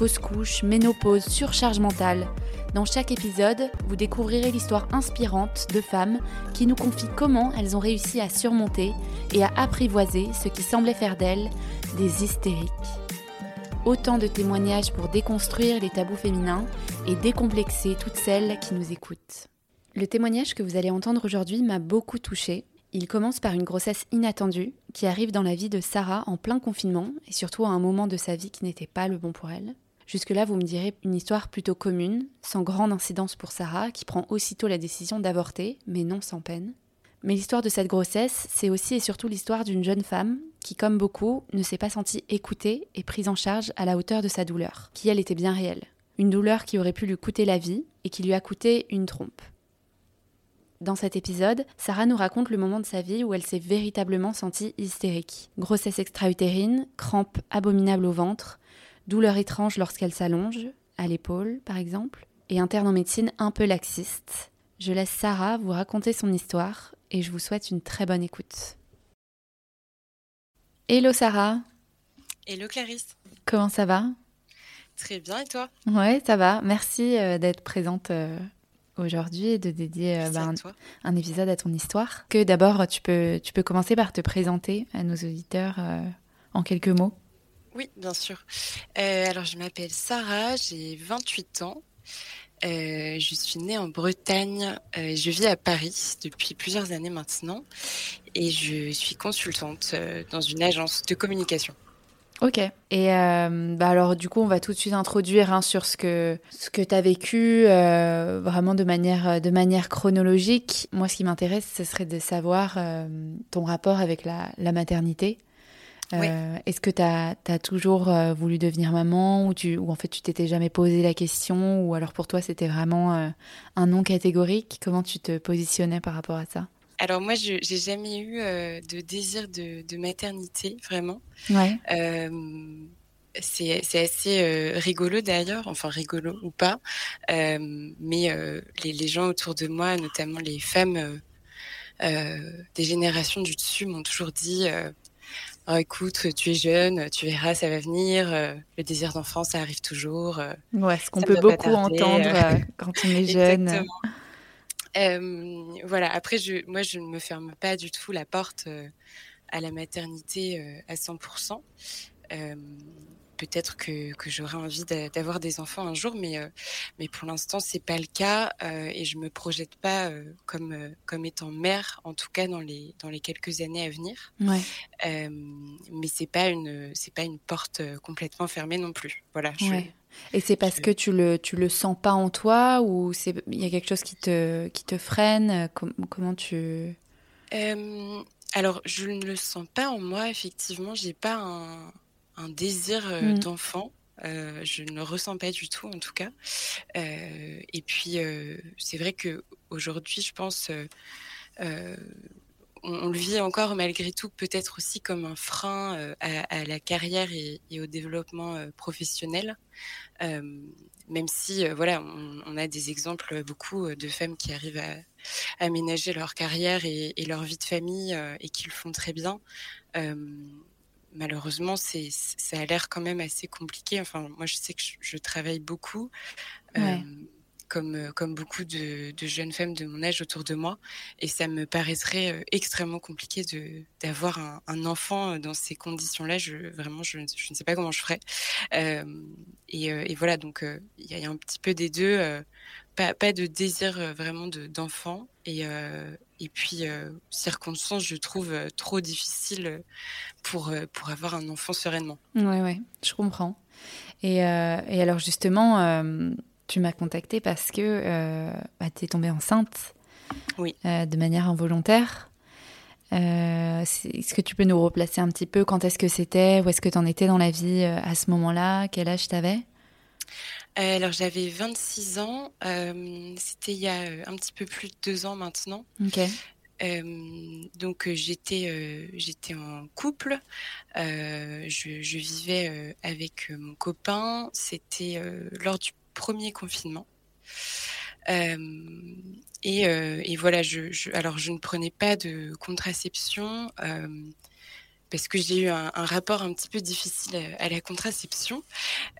fausse couche, ménopause, surcharge mentale. Dans chaque épisode, vous découvrirez l'histoire inspirante de femmes qui nous confient comment elles ont réussi à surmonter et à apprivoiser ce qui semblait faire d'elles des hystériques. Autant de témoignages pour déconstruire les tabous féminins et décomplexer toutes celles qui nous écoutent. Le témoignage que vous allez entendre aujourd'hui m'a beaucoup touchée. Il commence par une grossesse inattendue qui arrive dans la vie de Sarah en plein confinement et surtout à un moment de sa vie qui n'était pas le bon pour elle. Jusque-là, vous me direz une histoire plutôt commune, sans grande incidence pour Sarah, qui prend aussitôt la décision d'avorter, mais non sans peine. Mais l'histoire de cette grossesse, c'est aussi et surtout l'histoire d'une jeune femme qui, comme beaucoup, ne s'est pas sentie écoutée et prise en charge à la hauteur de sa douleur, qui elle était bien réelle. Une douleur qui aurait pu lui coûter la vie et qui lui a coûté une trompe. Dans cet épisode, Sarah nous raconte le moment de sa vie où elle s'est véritablement sentie hystérique. Grossesse extra-utérine, crampes abominables au ventre, douleur étrange lorsqu'elle s'allonge, à l'épaule par exemple, et interne en médecine un peu laxiste. Je laisse Sarah vous raconter son histoire et je vous souhaite une très bonne écoute. Hello Sarah Hello Clarisse Comment ça va? Très bien et toi? Ouais, ça va. Merci euh, d'être présente euh, aujourd'hui et de dédier euh, bah, un, un, épisode à ton histoire. Que d'abord, tu peux, tu peux commencer par te présenter à nos auditeurs en quelques mots. Oui, bien sûr. Euh, alors, je m'appelle Sarah, j'ai 28 ans. Euh, je suis née en Bretagne. Euh, je vis à Paris depuis plusieurs années maintenant. Et je suis consultante dans une agence de communication. Ok. Et bah alors, du coup, on va tout de suite introduire hein, sur ce que, ce que tu as vécu vraiment de manière, de manière chronologique. Moi, ce qui m'intéresse, ce serait de savoir ton rapport avec la, la maternité. Euh, est-ce que tu as, toujours euh, voulu devenir maman ou, tu, ou en fait tu t'étais jamais posé la question ou alors pour toi c'était vraiment euh, un non catégorique? Comment tu te positionnais par rapport à ça? Alors moi, je j'ai jamais eu de désir de, maternité, vraiment. Ouais. c'est assez rigolo d'ailleurs, enfin rigolo ou pas, mais les, les, gens autour de moi, notamment les femmes des générations du dessus, m'ont toujours dit oh, écoute, tu es jeune, tu verras, ça va venir. Euh, le désir d'enfant, ça arrive toujours. Euh, ouais, ce qu'on peut beaucoup entendre euh, quand on est jeune. voilà, après, je, moi, je ne me ferme pas du tout la porte à la maternité à 100% peut-être que, que j'aurais envie d'avoir des enfants un jour, mais, euh, mais pour l'instant, c'est pas le cas euh, et je me projette pas euh, comme, comme étant mère, en tout cas dans les, dans les quelques années à venir. Ouais. mais c'est pas une c'est pas une porte complètement fermée non plus. Voilà. Et c'est parce que tu le tu le sens pas en toi ou c'est il y a quelque chose qui te qui te freine comment tu alors je ne le sens pas en moi effectivement j'ai pas un un désir euh, mmh. d'enfant. Euh, je ne le ressens pas du tout, en tout cas. Euh, et puis, c'est vrai que aujourd'hui, je pense, on, le vit encore malgré tout, peut-être aussi comme un frein à, la carrière et, au développement professionnel. même si, voilà, on, a des exemples beaucoup de femmes qui arrivent à, aménager leur carrière et, et, leur vie de famille et qui le font très bien malheureusement, c'est, ça a l'air quand même assez compliqué. Enfin, moi, je sais que je, travaille beaucoup, euh, comme, euh, comme beaucoup de, jeunes femmes de mon âge autour de moi, et ça me paraîtrait euh, extrêmement compliqué de, d'avoir un, enfant dans ces conditions-là. Je, vraiment, je, je, ne sais pas comment je ferais. et, voilà, donc il y a un petit peu des deux. Pas, pas, de désir vraiment de, d'enfant et, et puis, euh, circonstances, je trouve euh, trop difficiles pour, euh, pour avoir un enfant sereinement. Oui, oui, je comprends. Et, et alors, justement, tu m'as contacté parce que bah, tu es tombée enceinte oui. de manière involontaire. est-ce que tu peux nous replacer un petit peu Quand est-ce que c'était Où est-ce que tu en étais dans la vie à ce moment-là Quel âge tu avais alors j'avais 26 ans, c'était il y a un petit peu plus de deux ans maintenant. Donc j'étais j'étais en couple, je, je, vivais avec mon copain. C'était lors du premier confinement. Et, et, voilà, je, je, alors je ne prenais pas de contraception parce que j'ai eu un, rapport un petit peu difficile à, la contraception.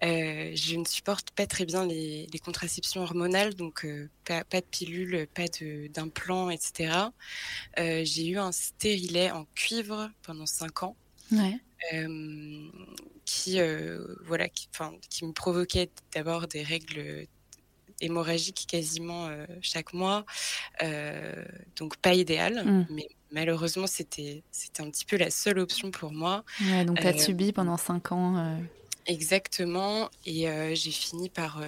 Euh, je ne supporte pas très bien les, contraceptions hormonales, donc euh, pas, de pilules, pas d'implants, etc. Euh, j'ai eu un stérilet en cuivre pendant cinq ans. qui voilà qui, qui me provoquait d'abord des règles hémorragiques quasiment chaque mois donc pas idéal mmh. mais malheureusement, c'était un petit peu la seule option pour moi. donc, tu as euh, subi pendant cinq ans. Euh. Exactement. Et euh, j'ai fini par,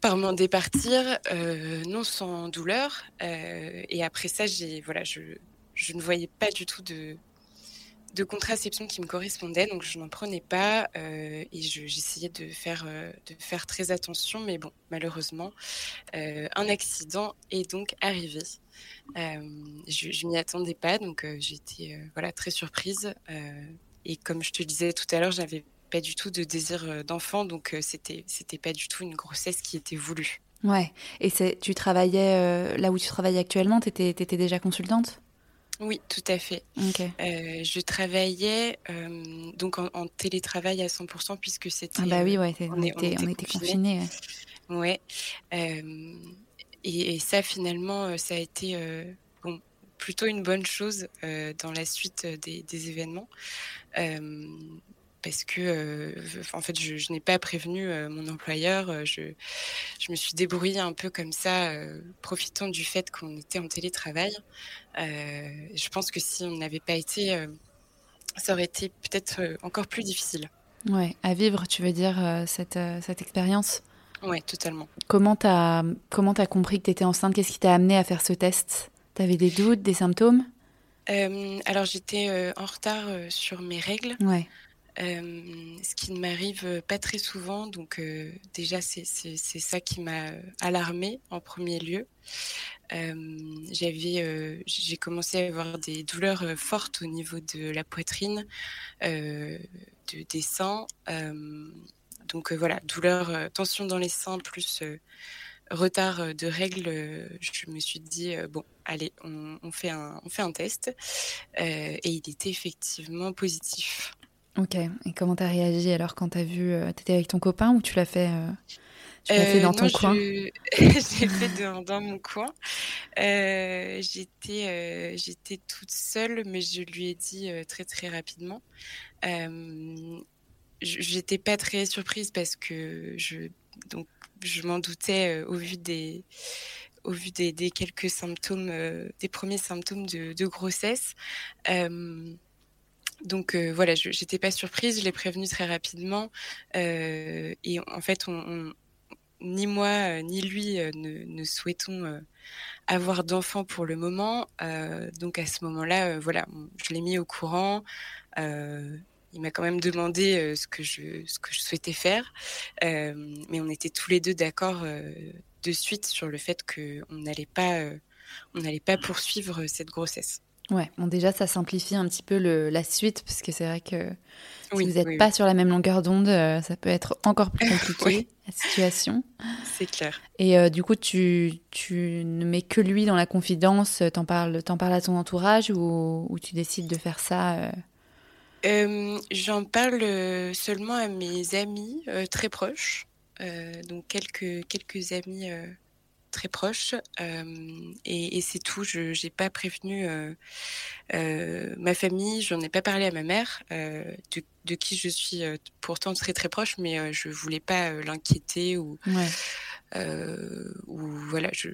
par m'en départir, non sans douleur. et après ça, voilà, je, je ne voyais pas du tout de, de contraception qui me correspondait, donc je n'en prenais pas et j'essayais de faire de faire très attention, mais bon, malheureusement, un accident est donc arrivé. je, je m'y attendais pas, donc j'étais voilà très surprise. et comme je te disais tout à l'heure, j'avais pas du tout de désir d'enfant, donc c'était c'était pas du tout une grossesse qui était voulue. Ouais. Et tu travaillais là où tu travailles actuellement, tu étais, déjà consultante? Oui, tout à fait. Euh, je travaillais donc en, télétravail à 100% puisque c'était. Ah bah oui, ouais, on, était, on, était, confinés. Ouais. et, ça, finalement, ça a été bon, plutôt une bonne chose dans la suite des, des événements parce que euh, en fait je, n'ai pas prévenu euh, mon employeur. Euh, je, je, me suis débrouillée un peu comme ça, profitant du fait qu'on était en télétravail. je pense que si on n'avait pas été, ça aurait été peut-être encore plus difficile. Ouais, à vivre, tu veux dire cette, cette expérience? Oui, totalement. Comment tu as, comment as compris que tu étais enceinte? Qu'est-ce qui t'a amené à faire ce test? Tu avais des doutes, des symptômes? Alors j'étais en retard sur mes règles. Ouais. Euh, ce qui ne m'arrive pas très souvent. Donc euh, déjà, c'est ça qui m'a alarmée en premier lieu. Euh, j'avais, j'ai commencé à avoir des douleurs fortes au niveau de la poitrine, de, des seins. donc voilà, douleur, tension dans les seins plus retard de règles, je me suis dit bon, allez, on fait un test, et il était effectivement positif. Ok. Et comment t'as réagi alors quand t'as vu euh, T'étais avec ton copain ou tu l'as fait euh, Tu l'as fait dans euh, ton coin? J'ai fait dans, mon coin. j'étais j'étais toute seule, mais je lui ai dit très très rapidement. j'étais pas très surprise parce que je donc je m'en doutais au vu des au vu des, des quelques symptômes, des premiers symptômes de, de grossesse. Donc euh, voilà, je n'étais pas surprise, je l'ai prévenu très rapidement. Euh, et en fait, ni moi euh, ni lui ne, souhaitons avoir d'enfants pour le moment. donc à ce moment-là, voilà, je l'ai mis au courant. il m'a quand même demandé ce, que je, ce que je souhaitais faire. mais on était tous les deux d'accord de suite sur le fait qu'on n'allait pas, on n'allait pas poursuivre cette grossesse. Ouais, bon déjà ça simplifie un petit peu le, la suite parce que c'est vrai que si vous n'êtes pas sur la même longueur d'onde, euh, ça peut être encore plus compliqué la situation. C'est clair. Et euh, du coup, tu, tu ne mets que lui dans la confidence, t'en parles, en parles à ton entourage ou, ou tu décides de faire ça euh? J'en parle seulement à mes amis très proches, donc quelques, quelques amis très proche et, c'est tout. Je n'ai pas prévenu ma famille, j'en ai pas parlé à ma mère, de, qui je suis pourtant très très proche, mais je voulais pas l'inquiéter ou, ou voilà, je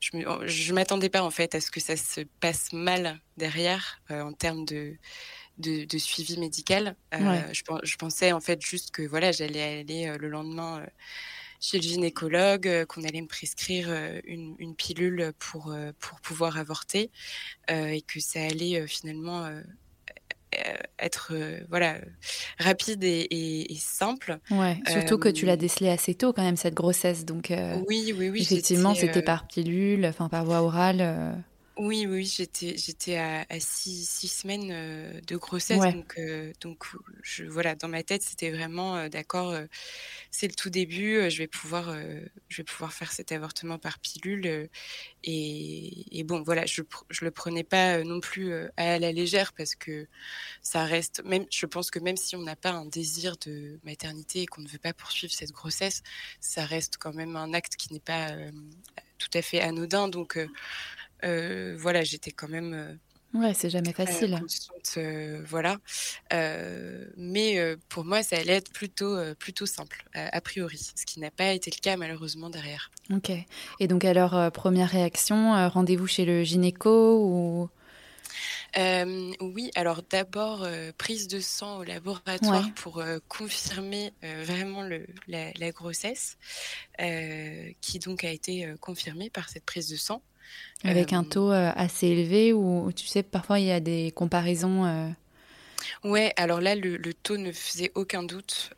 je, m'attendais pas en fait à ce que ça se passe mal derrière en termes de, de, suivi médical. je, je, pensais en fait juste que voilà, j'allais aller le lendemain chez le gynécologue, euh, qu'on allait me prescrire euh, une, pilule pour, euh, pour pouvoir avorter et que ça allait finalement être voilà rapide et, simple. Ouais, surtout que tu l'as décelé assez tôt quand même cette grossesse, donc oui, oui, oui. Effectivement, c'était par pilule, enfin par voie orale. Oui, oui, j'étais, j'étais à, six, six, semaines euh, de grossesse, donc, euh, donc je, voilà, dans ma tête, c'était vraiment euh, d'accord. c'est le tout début, je vais pouvoir, je vais pouvoir faire cet avortement par pilule, et, bon, voilà, je, je le prenais pas non plus à la légère parce que ça reste, même, je pense que même si on n'a pas un désir de maternité et qu'on ne veut pas poursuivre cette grossesse, ça reste quand même un acte qui n'est pas tout à fait anodin, donc voilà, j'étais quand même. Euh, ouais, c'est jamais facile. Euh, voilà. mais pour moi, ça allait être plutôt, plutôt simple, a, priori, ce qui n'a pas été le cas malheureusement derrière. Ok. Et donc, alors, première réaction, rendez-vous chez le gynéco ou? Oui, alors d'abord prise de sang au laboratoire pour confirmer vraiment le, la, la, grossesse, qui donc a été confirmée par cette prise de sang. Avec un euh, taux euh, assez élevé ou tu sais, parfois il y a des comparaisons. Euh... Ouais, alors là, le, taux ne faisait aucun doute.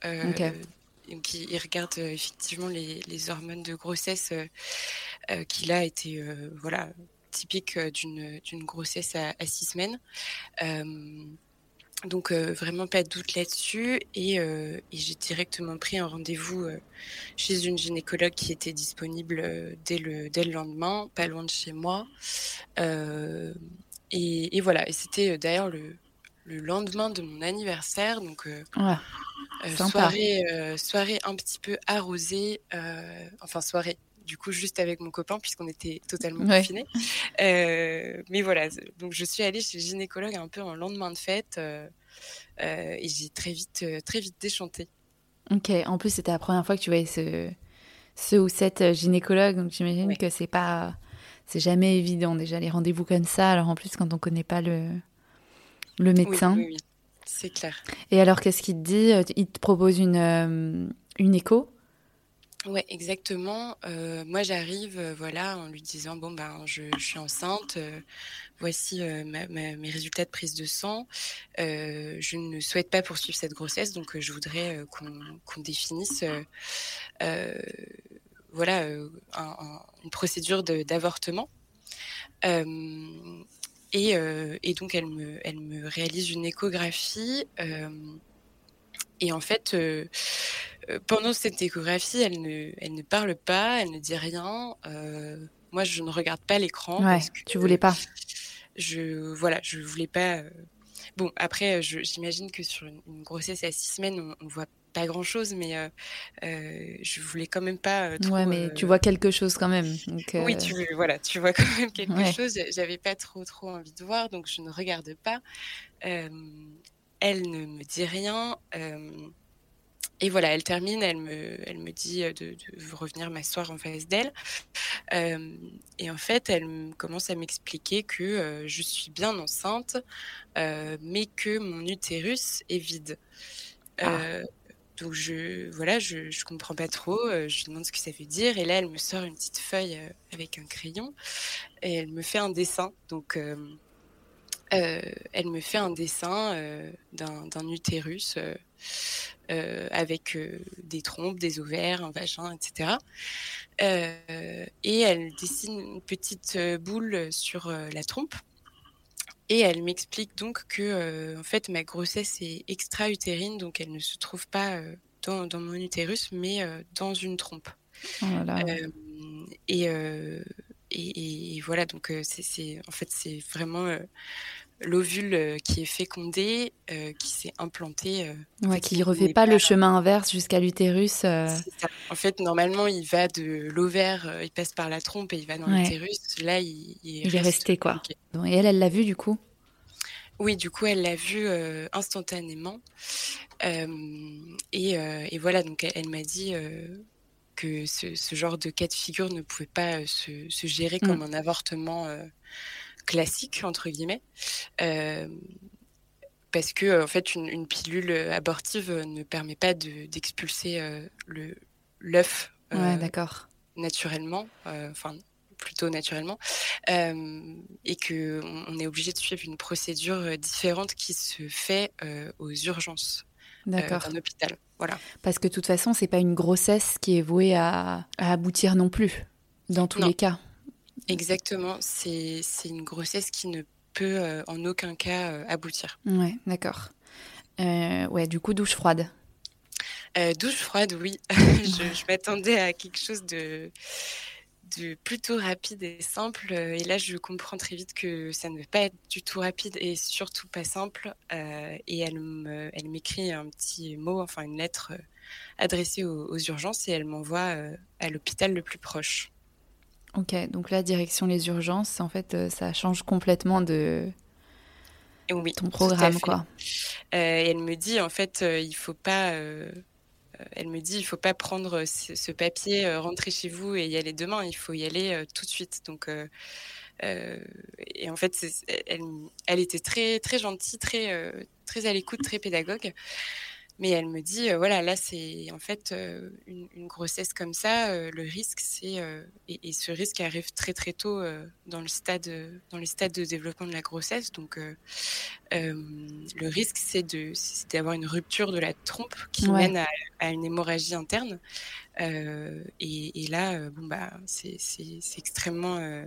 Donc, il, regarde effectivement les, les, hormones de grossesse qui là étaient voilà typiques d'une grossesse à, à, six semaines. Donc euh, vraiment pas de doute là-dessus. Et, euh, et j'ai directement pris un rendez-vous euh, chez une gynécologue qui était disponible dès le dès le lendemain, pas loin de chez moi. Et, et, voilà, et c'était d'ailleurs le, le lendemain de mon anniversaire, donc soirée soirée un petit peu arrosée, enfin soirée du coup juste avec mon copain puisqu'on était totalement confinés. Euh, mais voilà, donc je suis allée chez le gynécologue un peu en lendemain de fête euh, euh, et j'ai très vite, très vite déchanté. Ok, en plus c'était la première fois que tu voyais ce, ce ou cette gynécologue, donc j'imagine que c'est pas, c'est jamais évident déjà les rendez-vous comme ça. Alors en plus quand on connaît pas le, le médecin. Oui, oui, c'est clair. Et alors qu'est-ce qu'il te dit? Il te propose une, une écho? Ouais, exactement. Euh, moi, j'arrive, euh, voilà, en lui disant bon ben, je, suis enceinte. Euh, voici mes résultats de prise de sang. je ne souhaite pas poursuivre cette grossesse, donc je voudrais qu'on définisse, voilà, une procédure d'avortement. Et, donc, elle me, réalise une échographie. et en fait pendant cette échographie, elle ne, elle ne parle pas, elle ne dit rien. Euh, moi, je ne regarde pas l'écran. Ouais, que, tu voulais pas. Je voilà, je voulais pas. Euh, bon, après, j'imagine que sur une, grossesse à six semaines, on, ne voit pas grand chose, mais euh, je voulais quand même pas. trop, ouais, mais tu vois quelque chose quand même. Oui, tu voilà, tu vois quand même quelque chose. J'avais pas trop trop envie de voir, donc je ne regarde pas. elle ne me dit rien. Et voilà, elle termine, elle me, elle me dit euh, de, revenir m'asseoir en face d'elle. Euh, et en fait, elle commence à m'expliquer que euh, je suis bien enceinte, mais que mon utérus est vide. Ah. donc je, voilà, je, je comprends pas trop. je lui demande ce que ça veut dire. Et là, elle me sort une petite feuille avec un crayon et elle me fait un dessin. Donc elle me fait un dessin d'un utérus avec euh, des trompes, des ovaires, un vagin, etc. Euh, et elle dessine une petite boule sur la trompe. Et elle m'explique donc que en fait ma grossesse est extra-utérine, donc elle ne se trouve pas dans, mon utérus, mais dans une trompe. Oh et, et, et, voilà, donc c'est en fait c'est vraiment l'ovule euh, qui est fécondé, euh, qui s'est implanté. Euh, ouais, qui ne refait pas, le chemin inverse jusqu'à l'utérus. En fait, normalement, il va de l'ovaire, il passe par la trompe et il va dans l'utérus. Là, il, il, est resté, quoi. Et elle, elle l'a vu du coup? Oui, du coup, elle l'a vu instantanément. Et, voilà, donc elle, m'a dit que ce, genre de cas de figure ne pouvait pas se, gérer mm. comme un avortement classique entre guillemets. Euh, parce que en fait une, pilule abortive ne permet pas d'expulser euh, le l'œuf ouais, naturellement enfin plutôt naturellement, et que on, est obligé de suivre une procédure différente qui se fait aux urgences d'un hôpital. Voilà. Parce que de toute façon, c'est pas une grossesse qui est vouée à, aboutir non plus, dans tous les cas. Exactement, c'est une grossesse qui ne peut en aucun cas aboutir. Ouais, d'accord. ouais, du coup, douche froide. Euh, douche froide, oui. je, m'attendais à quelque chose de, de plutôt rapide et simple. Euh, et là, je comprends très vite que ça ne va pas être du tout rapide et surtout pas simple. Euh, et elle, elle m'écrit un petit mot, enfin une lettre adressée aux, urgences et elle m'envoie à l'hôpital le plus proche. Ok, donc là, direction les urgences, en fait, ça change complètement de oui, ton programme, quoi. et elle me dit, en fait, il faut pas euh, elle me dit il faut pas prendre ce, papier, euh, rentrer chez vous et y aller demain, il faut y aller euh, tout de suite. Donc et en fait, elle, était très très gentille, très à l'écoute, très pédagogue. Mais elle me dit, euh, voilà, là, c'est en fait euh, une, grossesse comme ça, euh, le risque, c'est. Et, ce risque arrive très, très tôt dans, le stade, dans les stades de développement de la grossesse. Donc, le risque, c'est d'avoir une rupture de la trompe qui mène à, une hémorragie interne. Et, et, là, bon, bah, c'est extrêmement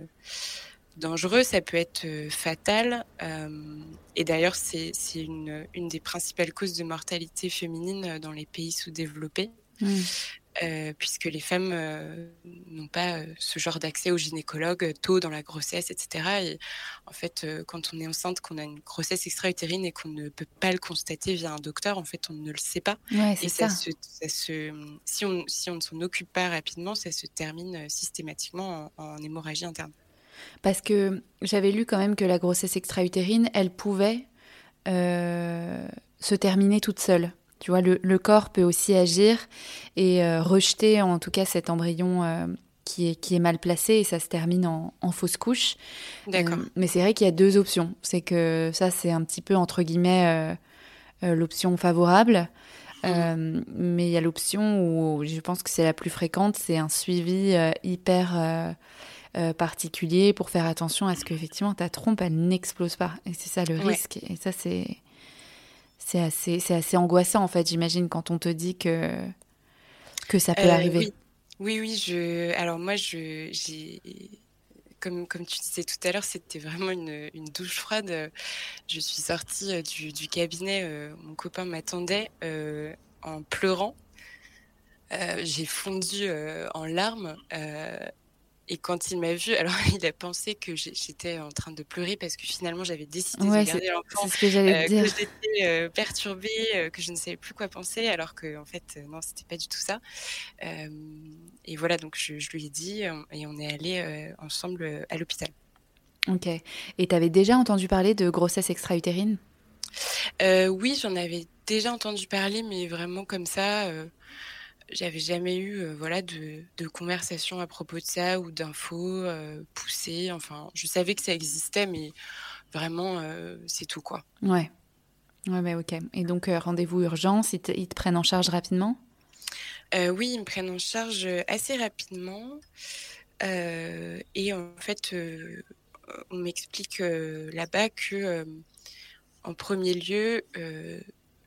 dangereux, ça peut être euh, fatal. Euh, et d'ailleurs, c'est une, une, des principales causes de mortalité féminine euh, dans les pays sous-développés. Mmh. puisque les femmes n'ont pas ce genre d'accès au gynécologue tôt dans la grossesse, etc. Et en fait, quand on est enceinte, qu'on a une grossesse extra-utérine et qu'on ne peut pas le constater via un docteur, en fait, on ne le sait pas. et ça, Se, ça se, si on, si on ne s'en occupe pas rapidement, ça se termine systématiquement en hémorragie interne. Parce que j'avais lu quand même que la grossesse extra-utérine, elle pouvait euh, se terminer toute seule. Tu vois, le, corps peut aussi agir et euh, rejeter en tout cas cet embryon euh, qui, est, qui est mal placé et ça se termine en, fausse couche. D'accord. mais c'est vrai qu'il y a deux options. C'est que ça, c'est un petit peu entre guillemets l'option favorable. Mmh. mais il y a l'option où je pense que c'est la plus fréquente, c'est un suivi hyper euh, particulier pour faire attention à ce qu'effectivement ta trompe elle n'explose pas. Et c'est ça le risque. Et ça c'est c'est assez c'est assez angoissant en fait. J'imagine quand on te dit que que ça peut euh, arriver. Oui. oui, je. Alors moi je j'ai comme, comme tu disais tout à l'heure, c'était vraiment une, une, douche froide. Je suis sortie euh, du, du cabinet, mon copain m'attendait en pleurant. j'ai fondu en larmes. Et quand il m'a vu, alors il a pensé que j'étais en train de pleurer parce que finalement j'avais décidé de garder l'enfant, ce que, euh, que j'étais euh, perturbée, euh, que je ne savais plus quoi penser, alors que en fait non, c'était pas du tout ça. et voilà, donc je, lui ai dit et on est allé ensemble à l'hôpital. Ok. Et tu avais déjà entendu parler de grossesse extra-utérine? Oui, j'en avais déjà entendu parler, mais vraiment comme ça j'avais jamais eu euh, voilà de, de, conversation à propos de ça ou d'infos euh, poussées. Enfin, je savais que ça existait, mais vraiment, euh, c'est tout quoi. Ouais. Ouais, mais ok. Et donc, rendez-vous urgence, ils te, ils te, prennent en charge rapidement? Oui, ils me prennent en charge assez rapidement. et en fait, on m'explique là-bas que, en premier lieu,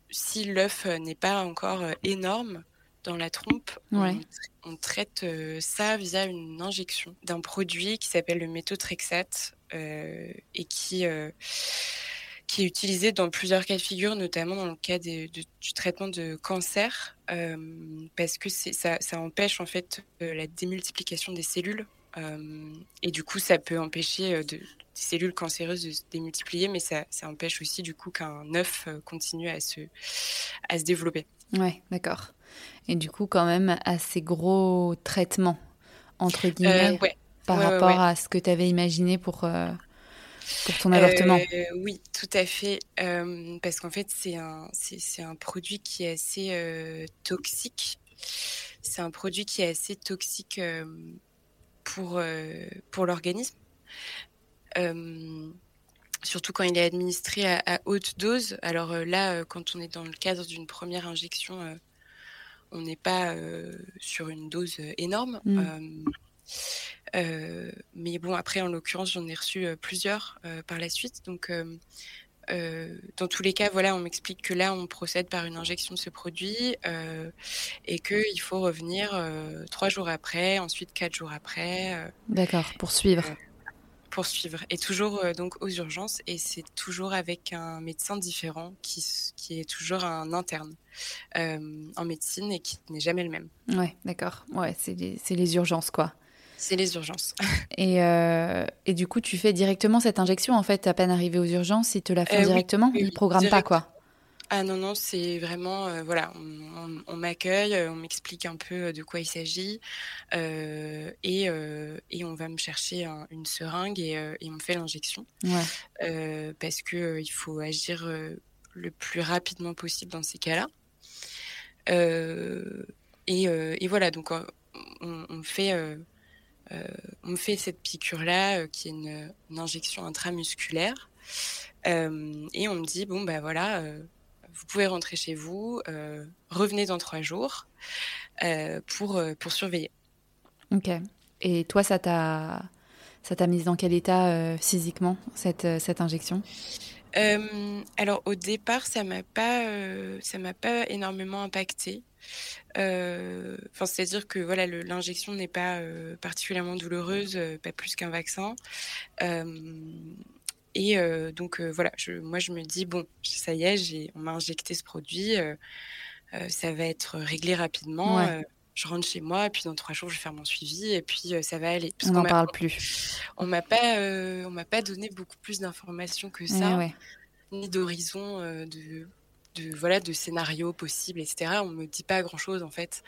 si l'œuf n'est pas encore énorme, dans la trompe, on, traite euh, ça via une injection d'un produit qui s'appelle le méthotrexate euh, et qui, euh, qui est utilisé dans plusieurs cas de figure, notamment dans le cas du traitement de cancer, parce que ça, ça, empêche en fait la démultiplication des cellules. et du coup, ça peut empêcher de, des cellules cancéreuses de se démultiplier, mais ça, ça empêche aussi du coup qu'un œuf continue à se, à se développer. Ouais, d'accord. Et du coup, quand même, assez gros traitement, entre euh, guillemets, par rapport à ce que tu avais imaginé pour, euh, pour ton avortement. Euh, oui, tout à fait. parce qu'en fait, c'est un, c'est, un produit qui est assez toxique. C'est un produit qui est assez toxique pour, pour l'organisme surtout quand il est administré à, haute dose. Alors là, quand on est dans le cadre d'une première injection, on n'est pas sur une dose énorme. Mmh. mais bon, après, en l'occurrence, j'en ai reçu plusieurs par la suite. Donc, dans tous les cas, voilà, on m'explique que là, on procède par une injection de ce produit et qu'il faut revenir trois jours après, ensuite quatre jours après. D'accord, pour suivre poursuivre et toujours euh, donc aux urgences et c'est toujours avec un médecin différent qui, qui est toujours un interne euh, en médecine et qui n'est jamais le même. Ouais, d'accord. Ouais, c'est les, les, urgences quoi. C'est les urgences. et, euh, et, du coup, tu fais directement cette injection en fait, à peine arrivé aux urgences, ils te la font directement, ils ne programment pas quoi? Ah non, non, c'est vraiment, euh, voilà, on, m'accueille, euh, on m'explique un peu euh, de quoi il s'agit, et, et, on va me chercher une seringue et, et, on fait l'injection. parce qu'il il faut agir le plus rapidement possible dans ces cas-là. et, voilà, donc on, fait, on fait cette piqûre-là, qui est une, une, injection intramusculaire. et on me dit, bon, bah voilà vous pouvez rentrer chez vous, euh, revenez dans trois jours euh, pour, euh, pour surveiller. Ok. Et toi, ça t'a ça t'a mise dans quel état physiquement cette, cette injection? Alors au départ, ça m'a pas, ça m'a pas énormément impacté. Enfin, c'est-à-dire que voilà, l'injection n'est pas particulièrement douloureuse, pas plus qu'un vaccin. Et euh, donc euh, voilà, je, moi je me dis bon, ça y est, on m'a injecté ce produit, euh, ça va être réglé rapidement. je rentre chez moi, et puis dans trois jours, je vais faire mon suivi, et puis ça va aller. on n'en parle plus. On m'a pas, on m'a pas donné beaucoup plus d'informations que ça, ni d'horizon de, de voilà de scénarios possibles, etc. On me dit pas grand chose en fait.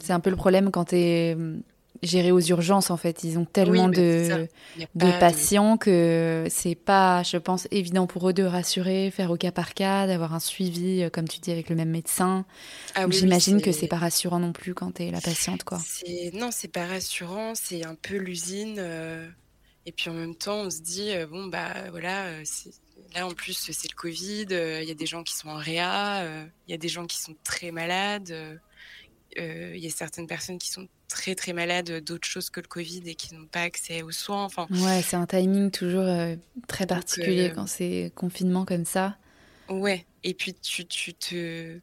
C'est un peu le problème quand tu es gérer aux urgences en fait. Ils ont tellement de, de patients que c'est pas, je pense, évident pour eux de rassurer, faire au cas par cas, d'avoir un suivi, euh, comme tu dis, avec le même médecin. Ah J'imagine que c'est pas rassurant non plus quand tu es la patiente, quoi. Non, c'est pas rassurant, c'est un peu l'usine. Euh, et puis en même temps, on se dit, euh, bon, bah voilà, là en plus, c'est le Covid, il y a des gens qui sont en réa, il y a des gens qui sont très malades. Il y a certaines personnes qui sont très très malades d'autres choses que le Covid et qui n'ont pas accès aux soins. Enfin, ouais, c'est un timing toujours euh, très particulier euh, quand c'est confinement comme ça. Ouais, et puis tu, tu te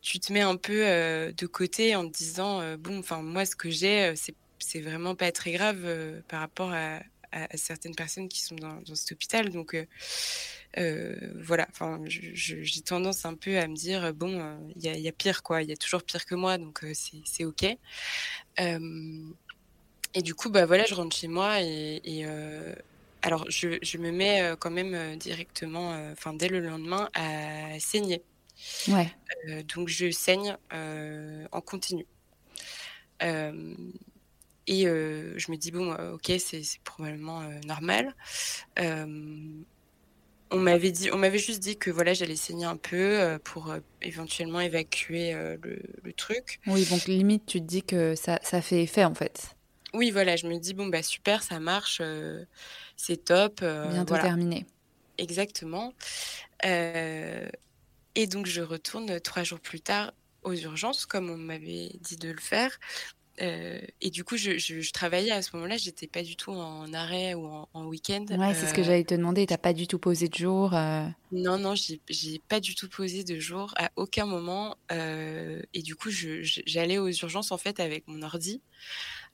tu te mets un peu euh, de côté en te disant bon, enfin moi ce que j'ai c'est c'est vraiment pas très grave par rapport à, à, certaines personnes qui sont dans, dans cet hôpital. Donc euh, voilà, enfin, j'ai tendance un peu à me dire bon, euh, il y, a pire quoi, il y a toujours pire que moi, donc euh, c'est ok. et du coup, bah voilà, je rentre chez moi et, alors je, me mets quand même directement, enfin dès le lendemain, à saigner. Ouais. donc je saigne en continu. et je me dis bon, ok, c'est probablement normal on m'avait dit, on m'avait juste dit que voilà, j'allais saigner un peu euh, pour euh, éventuellement évacuer euh, le, truc. Oui, donc limite, tu te dis que ça, ça fait effet en fait. Oui, voilà, je me dis bon bah super, ça marche, c'est top. Bientôt terminé. Exactement. et donc je retourne trois jours plus tard aux urgences, comme on m'avait dit de le faire, euh, et du coup, je, travaillais à ce moment-là, j'étais pas du tout en arrêt ou en, week-end. Ouais, c'est ce que euh, j'allais te demander. T'as pas du tout posé de jour euh? Non, non, j'ai pas du tout posé de jour à aucun moment. et du coup, j'allais aux urgences en fait avec mon ordi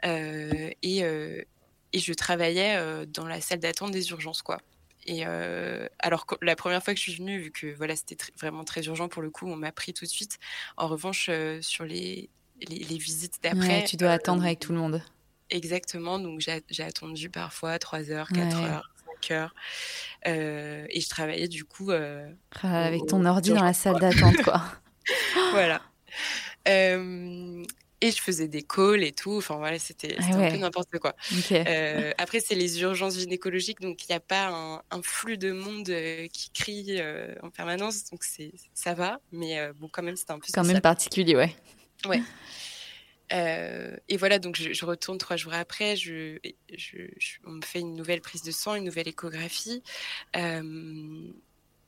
et, et je travaillais dans la salle d'attente des urgences, quoi. Et alors la première fois que je suis venue, vu que voilà c'était vraiment très urgent pour le coup, on m'a pris tout de suite. En revanche, sur les les, visites d'après. tu dois attendre avec tout le monde. Exactement, donc j'ai attendu parfois 3 heures, 4 heures, 5 heures. Euh, et je travaillais du coup. Euh, avec ton ordi dans la salle d'attente, quoi. voilà. Euh, et je faisais des calls et tout. Enfin voilà, c'était ah un peu n'importe quoi. après, c'est les urgences gynécologiques, donc il n'y a pas un, un, flux de monde qui crie en permanence, donc ça va. Mais bon, quand même, c'était un peu. Quand même particulier, ouais. Ouais. Euh, et voilà, donc je, retourne trois jours après, je, on me fait une nouvelle prise de sang, une nouvelle échographie, euh,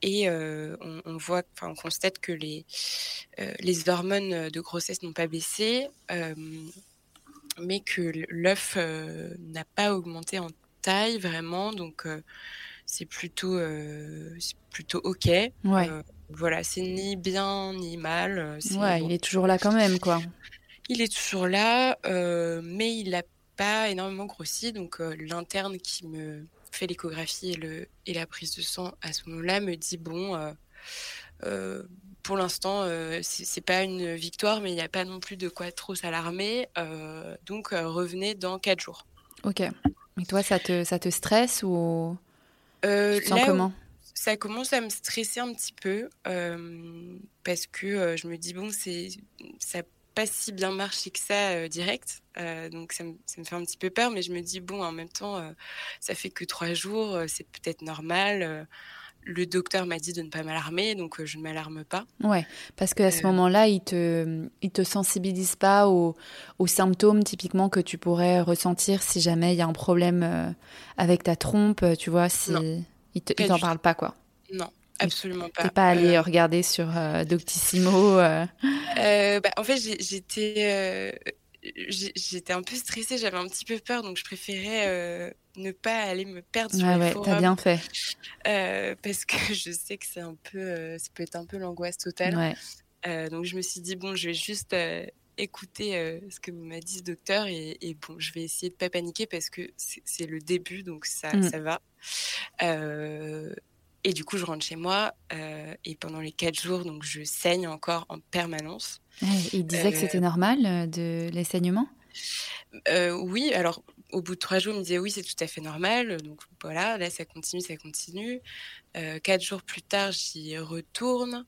et euh, on, voit, enfin, on constate que les, les hormones de grossesse n'ont pas baissé. mais que l'œuf n'a pas augmenté en taille vraiment, donc c'est plutôt, plutôt ok. Ouais. Voilà, c'est ni bien ni mal. ouais, il est toujours là quand même, quoi. Il est toujours là, mais il n'a pas énormément grossi, donc l'interne qui me fait l'échographie et, le, et la prise de sang à ce moment-là me dit bon, euh, euh, pour l'instant, euh, c'est pas une victoire, mais il n'y a pas non plus de quoi trop s'alarmer. donc revenez dans quatre jours. Ok. Et toi, ça te, ça te stresse ou tu sens comment? Ça commence à me stresser un petit peu parce que je me dis bon c'est ça pas si bien marché que ça euh, direct. Euh, donc ça me, fait un petit peu peur, mais je me dis, bon, en même temps, euh, ça fait que trois jours, c'est peut-être normal. le docteur m'a dit de ne pas m'alarmer, donc je ne m'alarme pas. Ouais, parce qu'à ce moment-là, il te, il te sensibilise pas aux, aux, symptômes typiquement que tu pourrais ressentir si jamais il y a un problème avec ta trompe, tu vois, si... Il t'en parle pas, quoi. Non, Absolument pas. T'es pas allé euh, regarder sur euh, Doctissimo euh... Bah, En fait, j'étais j'étais un peu stressée, j'avais un petit peu peur, donc je préférais ne pas aller me perdre sur ah les ouais, forums. T'as bien fait. parce que je sais que c'est un peu, ça peut être un peu l'angoisse totale. donc je me suis dit bon, je vais juste écouter ce que m'a dit ce docteur et, bon, je vais essayer de pas paniquer parce que c'est le début, donc ça, mm. ça va. Et du coup, je rentre chez moi euh, et pendant les quatre jours, donc je saigne encore en permanence. il disait que c'était euh, normal euh, de les saignements Oui, alors au bout de trois jours, il me disait oui, c'est tout à fait normal. Donc voilà, là ça continue, ça continue. quatre jours plus tard, j'y retourne.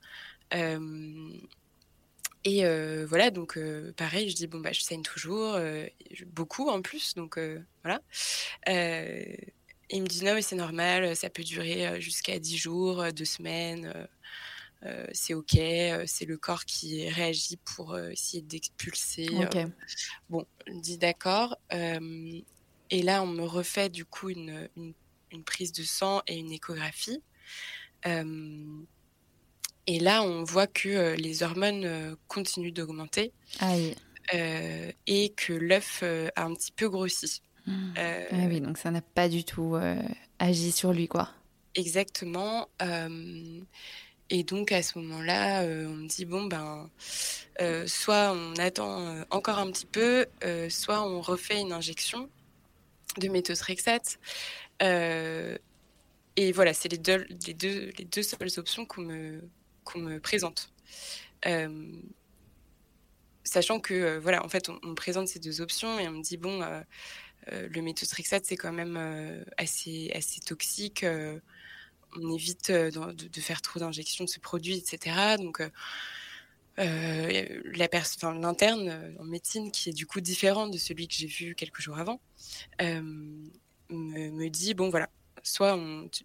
Et voilà, donc pareil, je dis bon bah je saigne toujours, beaucoup en plus, donc voilà il me dit non, mais c'est normal, ça peut durer euh, jusqu'à 10 jours, euh, deux semaines. Euh, c'est ok, c'est le corps qui réagit pour essayer d'expulser. bon, je dis d'accord. et là, on me refait du coup une, une, prise de sang et une échographie. Et là, on voit que les hormones continuent d'augmenter. et que l'œuf a un petit peu grossi. Euh, ah oui, donc ça n'a pas du tout euh, agi sur lui, quoi. Exactement. Euh, et donc à ce moment-là, on me dit bon ben, soit on attend encore un petit peu, soit on refait une injection de méthotrexate. et voilà, c'est les deux, les deux, les deux seules options qu'on me, qu'on me présente sachant que voilà en fait on, me présente ces deux options et on me dit bon euh, le méthotrexate, c'est quand même euh, assez, assez toxique. Euh, on évite de, faire trop d'injections de ce produit, etc. Donc, l'interne en médecine, qui est du coup différent de celui que j'ai vu quelques jours avant, me, dit bon voilà, soit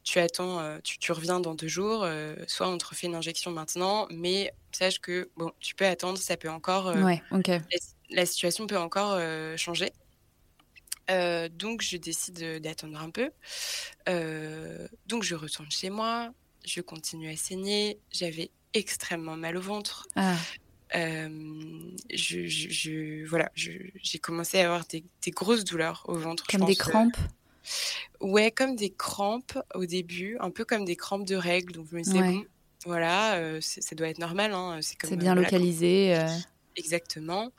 tu, attends, tu, reviens dans deux jours, soit on te refait une injection maintenant, mais sache que bon, tu peux attendre, ça peut encore, ouais, la, situation peut encore changer. Euh, donc, je décide d'attendre un peu. Euh, donc, je retourne chez moi. Je continue à saigner. J'avais extrêmement mal au ventre. Ah. Euh, je, voilà, j'ai commencé à avoir des, grosses douleurs au ventre. Comme des crampes? Ouais, comme des crampes au début, un peu comme des crampes de règles. Donc, je me disais, bon, voilà, ça doit être normal. Hein, c'est bien localisé. Exactement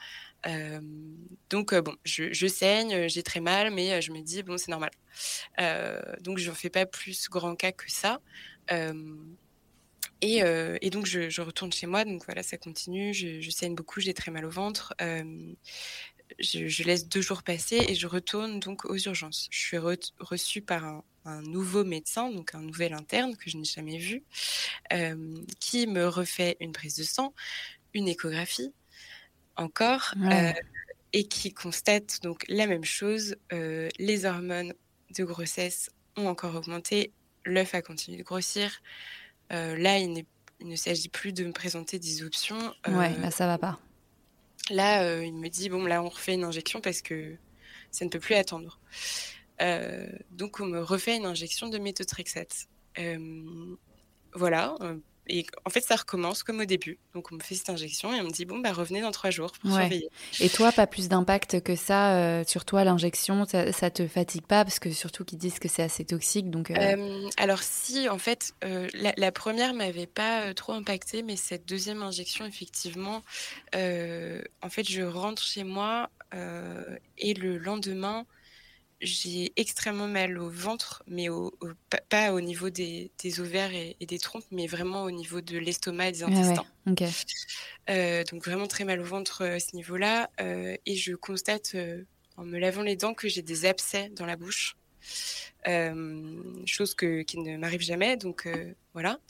donc bon, je, saigne, j'ai très mal, mais je me dis bon, c'est normal. donc je ne fais pas plus grand cas que ça. Et, donc je, retourne chez moi, donc voilà, ça continue. Je, saigne beaucoup, j'ai très mal au ventre. Je, laisse deux jours passer et je retourne donc aux urgences. Je suis reçue par un, nouveau médecin, donc un nouvel interne que je n'ai jamais vu, qui me refait une prise de sang, une échographie, encore euh, et qui constate donc la même chose. Euh, les hormones de grossesse ont encore augmenté, l'œuf a continué de grossir. Euh, là, il, ne s'agit plus de me présenter des options. ouais, là, ça va pas. Là, il me dit bon, là, on refait une injection parce que ça ne peut plus attendre. donc, on me refait une injection de méthotrexate. voilà, et en fait, ça recommence comme au début. Donc, on me fait cette injection et on me dit bon, bah, revenez dans trois jours pour surveiller. Et toi, pas plus d'impact que ça euh, sur toi, l'injection? Ça, ça, te fatigue pas? Parce que surtout qu'ils disent que c'est assez toxique. Donc, euh alors, si, en fait, la, la, première m'avait pas trop impacté, mais cette deuxième injection, effectivement, en fait, je rentre chez moi et le lendemain, j'ai extrêmement mal au ventre, mais au, pas, au niveau des, ovaires et, des trompes, mais vraiment au niveau de l'estomac et des ah intestins. Euh, donc vraiment très mal au ventre euh, à ce niveau-là. Euh, et je constate en me lavant les dents que j'ai des abcès dans la bouche. chose que, qui ne m'arrive jamais, donc voilà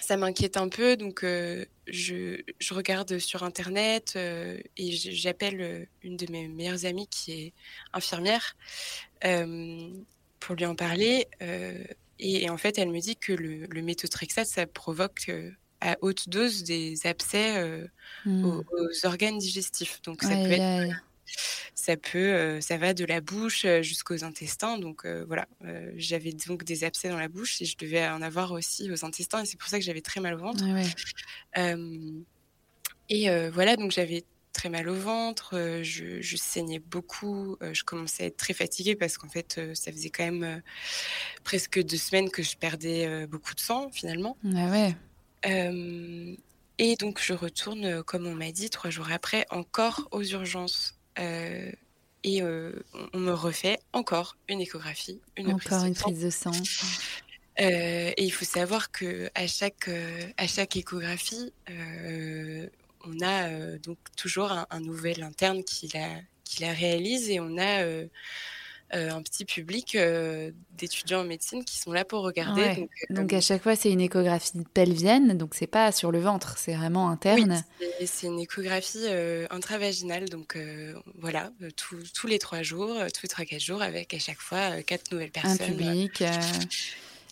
ça m'inquiète un peu, donc euh, je, je, regarde sur Internet euh, et j'appelle euh, une de mes meilleures amies qui est infirmière pour lui en parler. Et, en fait, elle me dit que le, le méthotrexate, ça provoque à haute dose des abcès mmh. aux, organes digestifs. Donc ça peut être ça peut, euh, ça va de la bouche euh, jusqu'aux intestins. Donc euh, voilà, j'avais donc des abcès dans la bouche et je devais en avoir aussi aux intestins. Et c'est pour ça que j'avais très mal au ventre. et voilà, donc j'avais très mal au ventre, je, saignais beaucoup, je commençais à être très fatiguée parce qu'en fait, ça faisait quand même presque deux semaines que je perdais beaucoup de sang finalement. ouais. et donc je retourne, comme on m'a dit, trois jours après, encore aux urgences. Euh, et euh, on me refait encore une échographie, une encore une prise de sang. Euh, et il faut savoir que à chaque à chaque échographie, on a donc toujours un, un, nouvel interne qui la qui la réalise et on a euh, un petit public euh, d'étudiants en médecine qui sont là pour regarder. Donc, euh, à chaque fois, c'est une échographie pelvienne, donc c'est pas sur le ventre, c'est vraiment interne. Oui, c'est une échographie intravaginale, donc voilà, tous les trois jours, tous les trois quatre jours, avec à chaque fois quatre nouvelles personnes. Un public.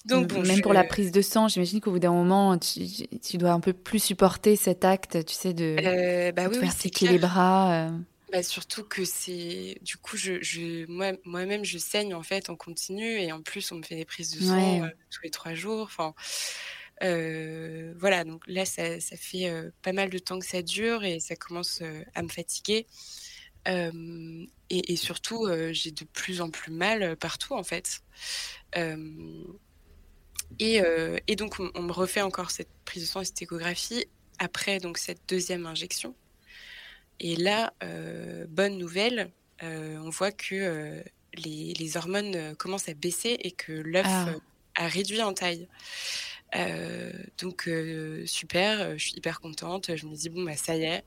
Donc, même pour la prise de sang, j'imagine qu'au bout d'un moment, tu, dois un peu plus supporter cet acte, tu sais, de, bah, oui, faire les bras. Bah, surtout que c'est du coup je, je moi moi-même je saigne en fait en continu et en plus on me fait des prises de sang euh, tous les trois jours enfin euh, voilà donc là ça, ça fait euh, pas mal de temps que ça dure et ça commence à me fatiguer et, et, surtout j'ai de plus en plus mal partout en fait et, et, donc on, on, me refait encore cette prise de sang et cette échographie après donc cette deuxième injection et là, euh, bonne nouvelle, euh, on voit que euh, les, hormones commencent à baisser et que l'œuf ah. a réduit en taille. donc super, je suis hyper contente. Je me dis bon bah ça y est,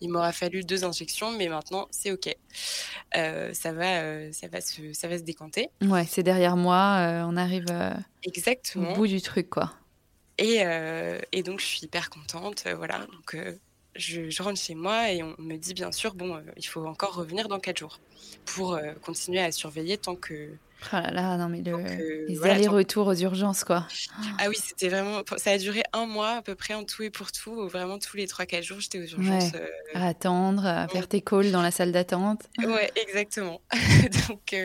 il m'aura fallu deux injections, mais maintenant c'est ok. ça va, ça va se, ça va se décanter. Ouais, c'est derrière moi. on arrive Exactement. au bout du truc quoi. Et, et donc je suis hyper contente. voilà, donc je, rentre chez moi et on me dit bien sûr, bon, euh, il faut encore revenir dans quatre jours pour euh, continuer à surveiller tant que. Oh là là, non mais les allers-retours aux urgences, quoi. Ah oui, c'était vraiment. Ça a duré un mois à peu près en tout et pour tout. Vraiment tous les trois quatre jours, j'étais aux urgences. Euh, à attendre, à faire tes calls dans la salle d'attente. Ouais, exactement. Donc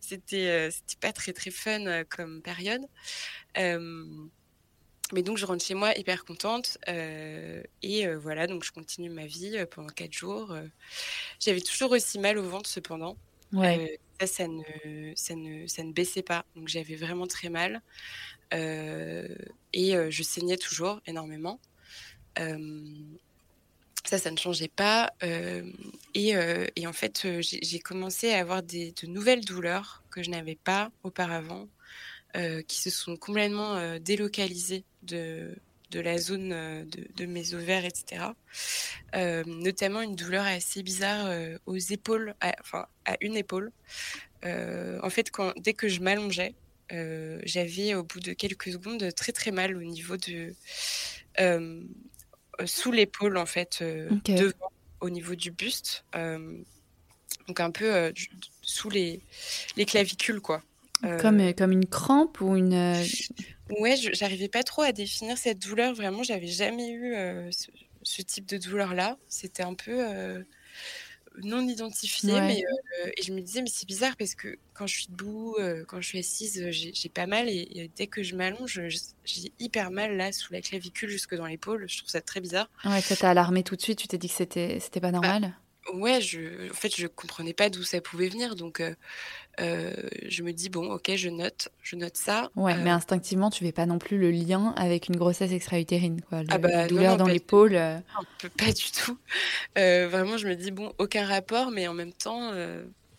c'était c'était pas très très fun comme période. Mais donc, je rentre chez moi hyper contente. Euh, et euh, voilà, donc je continue ma vie euh, pendant quatre jours. J'avais toujours aussi mal au ventre, cependant. Ouais. ça, ça ne, ça, ne, ça ne baissait pas. Donc, j'avais vraiment très mal. et je saignais toujours énormément. ça, ça ne changeait pas. Et, et, en fait, j'ai commencé à avoir des, de nouvelles douleurs que je n'avais pas auparavant. Euh, qui se sont complètement euh, délocalisés de, de la zone euh, de, de, mes ovaires, etc. notamment une douleur assez bizarre aux épaules, enfin à une épaule. en fait, quand, dès que je m'allongeais, j'avais au bout de quelques secondes très très mal au niveau de sous l'épaule en fait, devant, au niveau du buste, donc un peu sous les, les clavicules quoi. Euh, comme, euh, comme une crampe ou une. Euh, ouais, j'arrivais pas trop à définir cette douleur. Vraiment, j'avais jamais eu ce, type de douleur-là. C'était un peu. non identifié, mais et je me disais mais c'est bizarre parce que quand je suis debout, quand je suis assise, j'ai pas mal et, dès que je m'allonge, j'ai hyper mal là sous la clavicule jusque dans l'épaule. Je trouve ça très bizarre. Ouais, ça t'a alarmé tout de suite. Tu t'es dit que c'était pas bah, normal. Ouais, je, en fait, je comprenais pas d'où ça pouvait venir, donc euh, euh, je me dis bon, ok, je note, je note ça. Ouais, mais euh instinctivement, tu fais pas non plus le lien avec une grossesse extra-utérine, quoi. ah bah, douleur dans l'épaule. Pas du tout. vraiment, je me dis bon, aucun rapport, mais en même temps.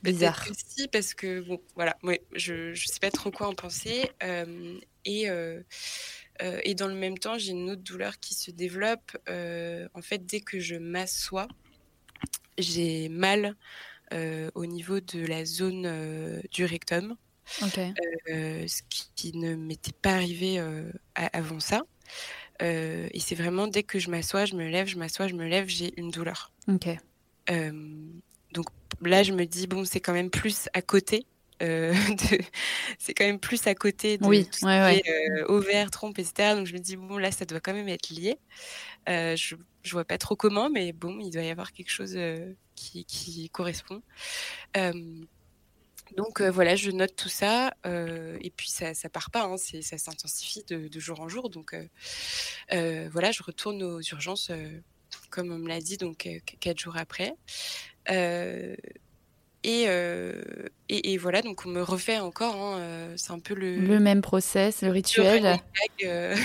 Bizarre. Que si, parce que bon, voilà, ouais, je, je sais pas trop quoi en penser. et. et dans le même temps, j'ai une autre douleur qui se développe. en fait, dès que je m'assois, j'ai mal euh, au niveau de la zone euh, du rectum, euh, ce qui, ne m'était pas arrivé avant ça. et c'est vraiment dès que je m'assois, je me lève, je m'assois, je me lève, j'ai une douleur. donc là, je me dis, bon, c'est quand même plus à côté euh, c'est quand même plus à côté de oui, tout ce euh, ovaire, trompe, etc. Donc je me dis bon là ça doit quand même être lié. Je je vois pas trop comment, mais bon il doit y avoir quelque chose qui, qui, correspond. donc voilà, je note tout ça et puis ça ça part pas, hein, ça s'intensifie de, jour en jour. Donc voilà, je retourne aux urgences comme on me l'a dit donc quatre jours après. Euh, et, et, voilà, donc on me refait encore. Hein, euh, c'est un peu le, le même process, le rituel. Euh,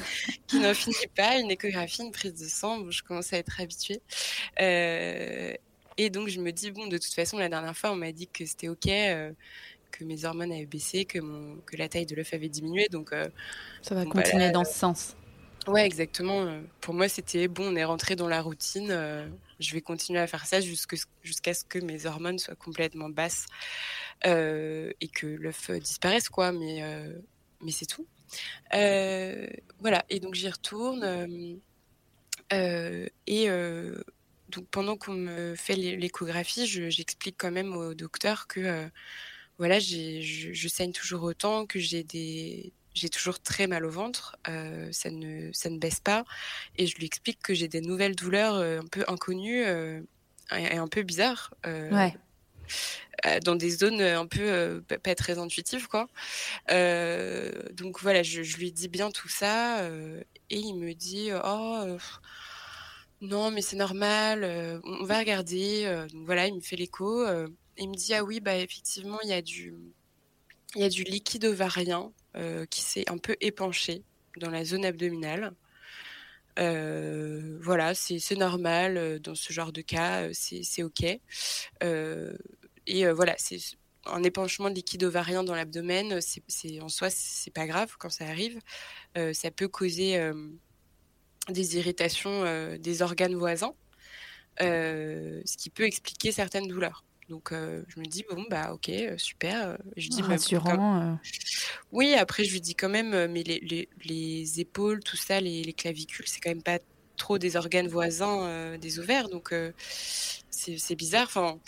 qui n'en finit pas. Une échographie, une prise de sang. je commence à être habituée. et donc je me dis, bon, de toute façon, la dernière fois, on m'a dit que c'était OK. que mes hormones avaient baissé, que, mon, que la taille de l'œuf avait diminué. Donc, ça va continuer dans ce sens. Ouais, exactement. Pour moi, c'était bon, on est rentré dans la routine. je vais continuer à faire ça jusqu'à ce que mes hormones soient complètement basses et que l'œuf disparaisse, quoi. Mais, mais c'est tout. voilà. Et donc, j'y retourne. et donc, pendant qu'on me fait l'échographie, j'explique quand même au docteur que voilà, je, je saigne toujours autant, que j'ai des j'ai toujours très mal au ventre, euh, ça, ne, ça ne baisse pas. Et je lui explique que j'ai des nouvelles douleurs euh, un peu inconnues euh, et, un peu bizarres. Ouais. dans des zones un peu pas très intuitives, quoi. donc voilà, je, je, lui dis bien tout ça et il me dit Oh, non, mais c'est normal, on va regarder. donc voilà, il me fait l'écho. il me dit Ah oui, bah effectivement, il y a du. Il y a du liquide ovarien euh, qui s'est un peu épanché dans la zone abdominale. Euh, voilà, c'est normal euh, dans ce genre de cas, c'est ok. et voilà, c'est un épanchement de liquide ovarien dans l'abdomen, en soi c'est pas grave quand ça arrive. ça peut causer des irritations des organes voisins, ce qui peut expliquer certaines douleurs. Donc je me dis bon bah ok super. Je dis rassurant. Oui après je lui dis quand même mais les, les, les épaules tout ça les, les clavicules c'est quand même pas trop des organes voisins des ovaires donc c'est bizarre. Enfin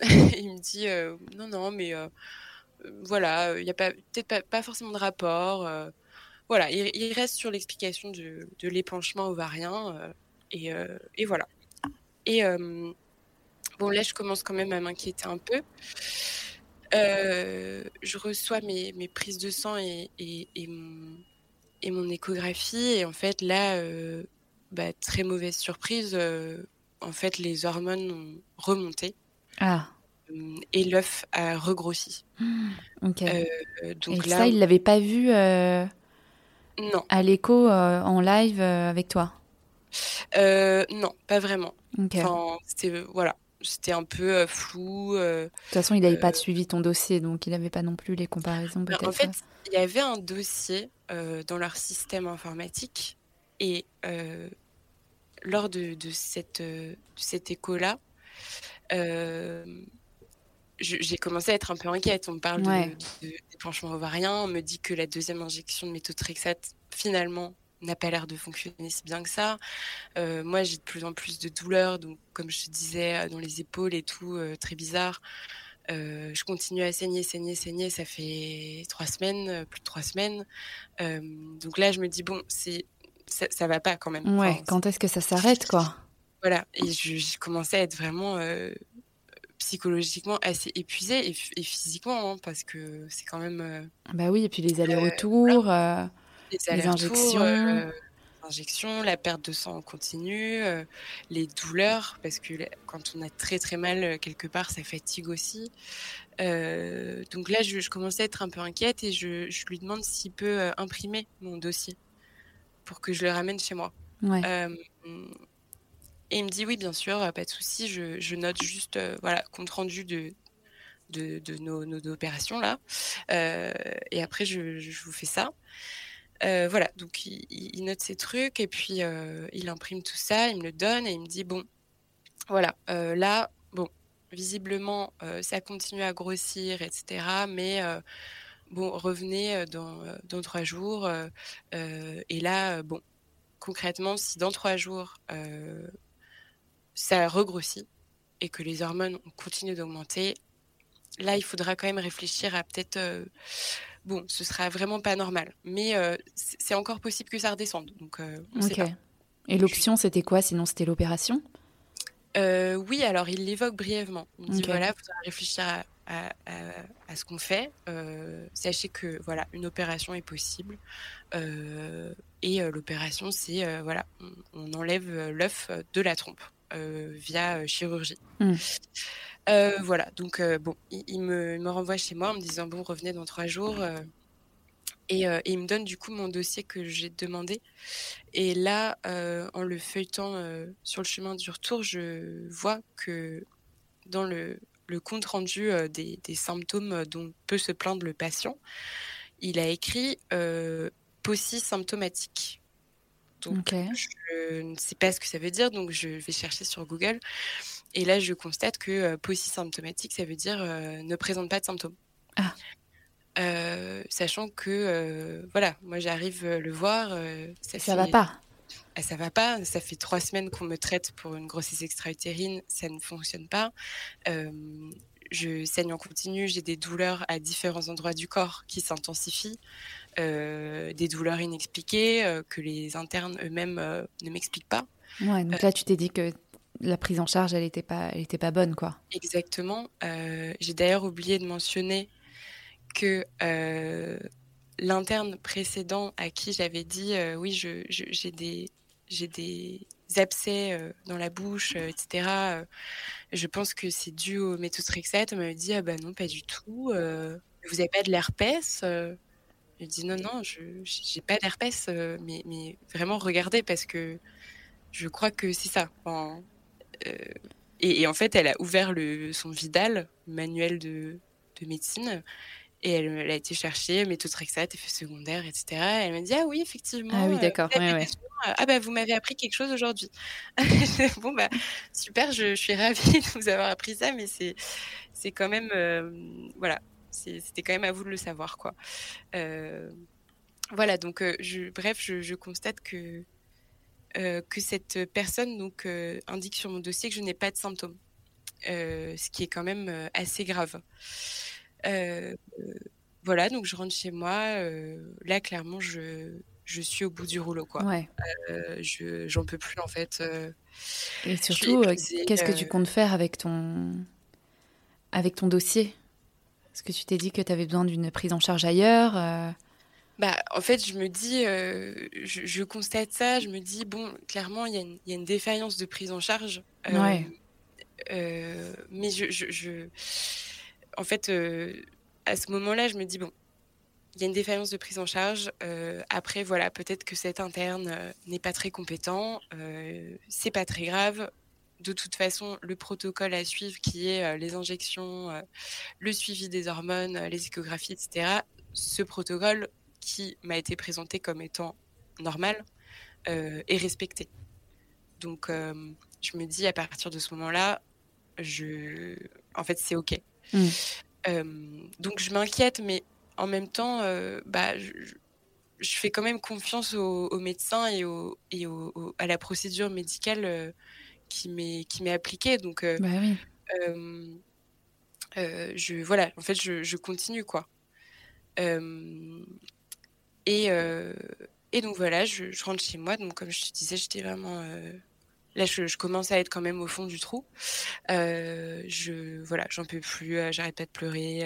il me dit non non mais voilà il n'y a pas peut-être pas, pas, forcément de rapport. voilà il, il, reste sur l'explication de, de l'épanchement ovarien et, et, voilà. Et Bon, là, je commence quand même à m'inquiéter un peu. Euh, je reçois mes, mes, prises de sang et, et, et, mon, et, mon, échographie. Et en fait, là, euh, bah, très mauvaise surprise. Euh, en fait, les hormones ont remonté. Ah. Et l'œuf a regrossi. Mmh, ok. donc et là, ça, il l'avait pas vu non. à l'écho en live avec toi? Non, pas vraiment. Enfin, c'était voilà c'était un peu flou. de toute façon, il n'avait pas suivi ton dossier, donc il n'avait pas non plus les comparaisons. Ben, en fait, il y avait un dossier dans leur système informatique et lors de, de, cette, cet écho-là, j'ai commencé à être un peu inquiète. On me parle de, de, ovarien, on me dit que la deuxième injection de méthotrexate, finalement, n'a pas l'air de fonctionner si bien que ça. Euh, moi, j'ai de plus en plus de douleurs, donc comme je te disais, euh, dans les épaules et tout, euh, très bizarre. je continue à saigner, saigner, saigner. Ça fait trois semaines, plus de trois semaines. donc là, je me dis bon, c'est ça, ça va pas quand même. Ouais. quand est-ce que ça s'arrête, quoi? Voilà. Et j'ai commencé à être vraiment psychologiquement assez épuisée et, physiquement hein, parce que c'est quand même. bah oui, et puis les allers-retours, les, injections injections, la perte de sang en continu, euh, les douleurs, parce que quand on a très très mal euh, quelque part, ça fatigue aussi. Euh, donc là, je, commençais à être un peu inquiète et je, lui demande s'il peut imprimer mon dossier pour que je le ramène chez moi. et il me dit oui, bien sûr, pas de souci. Je, note juste, voilà, compte rendu de, de, nos, nos, opérations là. et après, je, je, vous fais ça. Euh, voilà, donc il, note ses trucs et puis euh, il imprime tout ça, il me le donne et il me dit bon, voilà, euh, là, bon, visiblement ça continue à grossir, etc. Mais bon, revenez dans, dans trois jours et là, bon, concrètement, si dans trois jours ça regrossit et que les hormones continuent d'augmenter, là, il faudra quand même réfléchir à peut-être bon, ce sera vraiment pas normal. Mais euh, c'est encore possible que ça redescende. Donc, euh. Et l'option, c'était quoi? Sinon, c'était l'opération? Euh, Oui, alors il l'évoque brièvement. Il dit voilà, il faudra réfléchir à, ce qu'on fait. sachez que voilà, une opération est possible. et l'opération, c'est voilà, on, enlève l'œuf de la trompe via chirurgie. Hmm. Euh, voilà, donc euh, bon, il, me, renvoie chez moi en me disant bon, revenez dans trois jours. Euh, et, il me donne du coup mon dossier que j'ai demandé. Et là, en le feuilletant sur le chemin du retour, je vois que dans le, compte rendu des, symptômes dont peut se plaindre le patient, il a écrit euh, symptomatique. Donc, je ne sais pas ce que ça veut dire, donc je vais chercher sur Google. Et là, je constate que euh, symptomatique, ça veut dire euh, ne présente pas de symptômes. Ah. Euh, sachant que, euh, voilà, moi j'arrive le voir. ça, ça va pas. Ah, ça va pas. Ça fait trois semaines qu'on me traite pour une grossesse extra-utérine. Ça ne fonctionne pas. je saigne en continu. J'ai des douleurs à différents endroits du corps qui s'intensifient. des douleurs inexpliquées que les internes eux-mêmes ne m'expliquent pas. Ouais, donc là, tu t'es dit que la prise en charge, elle n'était pas, elle pas bonne, quoi. Exactement. Euh, j'ai d'ailleurs oublié de mentionner que euh, l'interne précédent à qui j'avais dit euh, oui, j'ai des, abcès dans la bouche, etc. je pense que c'est dû au méthotrexate. On m'a dit ah bah non, pas du tout. vous n'avez pas de l'herpès Je dit non, non, je n'ai pas d'herpès, mais, vraiment regardez parce que je crois que c'est ça. Et, en fait, elle a ouvert le, son Vidal, manuel de, de médecine, et elle, a été chercher méthotrexate, effet secondaire, etc. Et elle m'a dit ah oui effectivement. Ah oui d'accord. Ah bah vous m'avez appris quelque chose aujourd'hui. bon bah super, je, suis ravie de vous avoir appris ça, mais c'est c'est quand même euh, voilà, c'était quand même à vous de le savoir quoi. Euh, voilà donc je, bref je, je constate que euh, que cette personne donc euh, indique sur mon dossier que je n'ai pas de symptômes, euh, ce qui est quand même assez grave. voilà, donc je rentre chez moi. là, clairement, je, je suis au bout du rouleau, quoi. Ouais. je j'en peux plus en fait. Et surtout, qu'est-ce que tu comptes faire avec ton avec ton dossier? Est-ce que tu t'es dit que tu avais besoin d'une prise en charge ailleurs bah, en fait, je me dis, euh, je, constate ça, je me dis, bon, clairement, il y, a une défaillance de prise en charge. Euh, euh, mais je, je, en fait, à ce moment-là, je me dis, bon, il y a une défaillance de prise en charge. après, voilà, peut-être que cet interne n'est pas très compétent, c'est pas très grave. De toute façon, le protocole à suivre, qui est les injections, le suivi des hormones, les échographies, etc., ce protocole, qui m'a été présenté comme étant normal euh, et respecté. Donc, euh, je me dis à partir de ce moment-là, je, en fait, c'est ok. Mm. Euh, donc, je m'inquiète, mais en même temps, bah, je, fais quand même confiance aux, médecins et, au, et à la procédure médicale qui m'est qui m'est appliquée. Donc, bah oui. je voilà, en fait, je, je continue quoi. Et, euh, et donc voilà, je, rentre chez moi. Donc comme je te disais, j'étais vraiment euh, là, je, commence à être quand même au fond du trou. je, voilà, j'en peux plus, j'arrête pas de pleurer,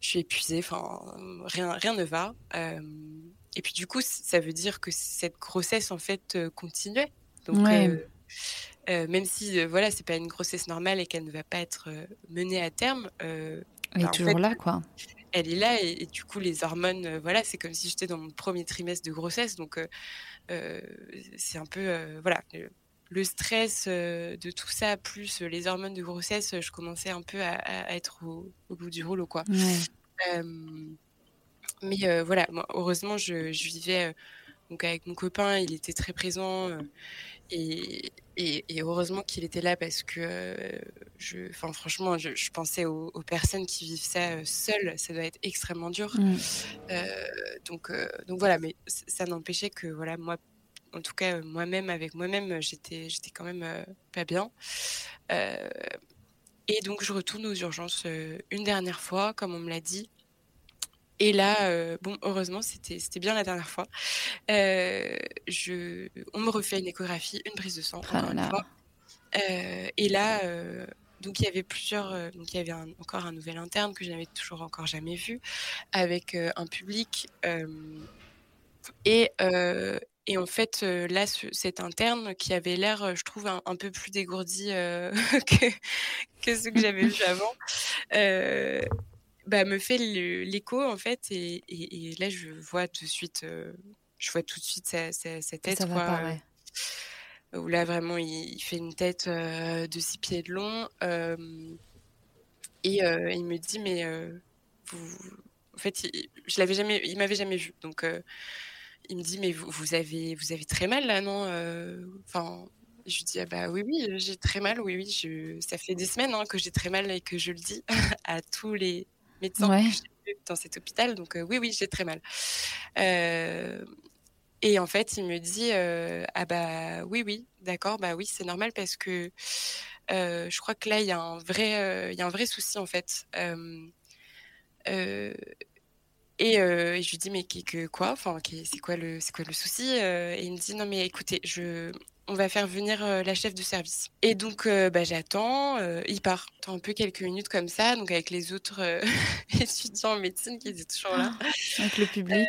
je suis épuisée, enfin, rien, rien ne va. et puis, du coup, ça veut dire que cette grossesse, en fait, continuait. Donc, même si, voilà, c'est pas une grossesse normale et qu'elle ne va pas être menée à terme. elle est bah, toujours là, quoi elle est là et, du coup les hormones euh, voilà c'est comme si j'étais dans mon premier trimestre de grossesse. Donc euh, euh, c'est un peu voilà le, stress de tout ça plus les hormones de grossesse je commençais un peu à, être au, bout du rouleau quoi. Mais voilà heureusement je, je vivais donc avec mon copain il était très présent et, heureusement qu'il était là parce que euh, je, enfin, franchement, je, pensais aux, personnes qui vivent ça euh, seules. Ça doit être extrêmement dur. Mm. Euh, donc, donc voilà, mais ça n'empêchait que voilà, moi, en tout cas, moi-même, avec moi-même, j'étais, j'étais quand même pas bien. et donc, je retourne aux urgences une dernière fois, comme on me l'a dit. Et là, euh, bon, heureusement, c'était bien la dernière fois. Euh, je, on me refait une échographie, une prise de sang, ah encore une fois. Euh, et là, donc il y avait plusieurs, donc il y avait encore un nouvel interne que je n'avais toujours encore jamais vu, avec un public. et, et en fait, là, cet interne qui avait l'air, je trouve, un, peu plus dégourdi que, que ce que j'avais vu avant, bah, me fait l'écho en fait et, et, là je vois tout de suite euh, je vois tout de suite sa, tête Ça quoi, va pas, où là vraiment il, fait une tête euh, de six pieds de long et euh, il me dit mais vous en fait il, je l'avais jamais il m'avait jamais vu donc il me dit mais vous, vous, avez vous avez très mal là non enfin je lui dis ah bah oui oui j'ai très mal oui oui je ça fait des semaines hein, que j'ai très mal et que je le dis à tous les médecin dans cet hôpital. Donc euh, oui, oui, j'ai très mal. Euh, et en fait, il me dit euh, ah bah oui, oui, d'accord, bah oui, c'est normal parce que je crois que là il y a un vrai, il y a un vrai souci en fait. Et, je lui dis mais que, quoi? Enfin, c'est quoi le c'est quoi le souci? Et il me dit non mais écoutez, je on va faire venir euh, la chef de service. Et donc, euh, bah, j'attends, euh, il part. J'attends un peu quelques minutes comme ça, donc avec les autres étudiants en médecine qui étaient toujours là. avec le public.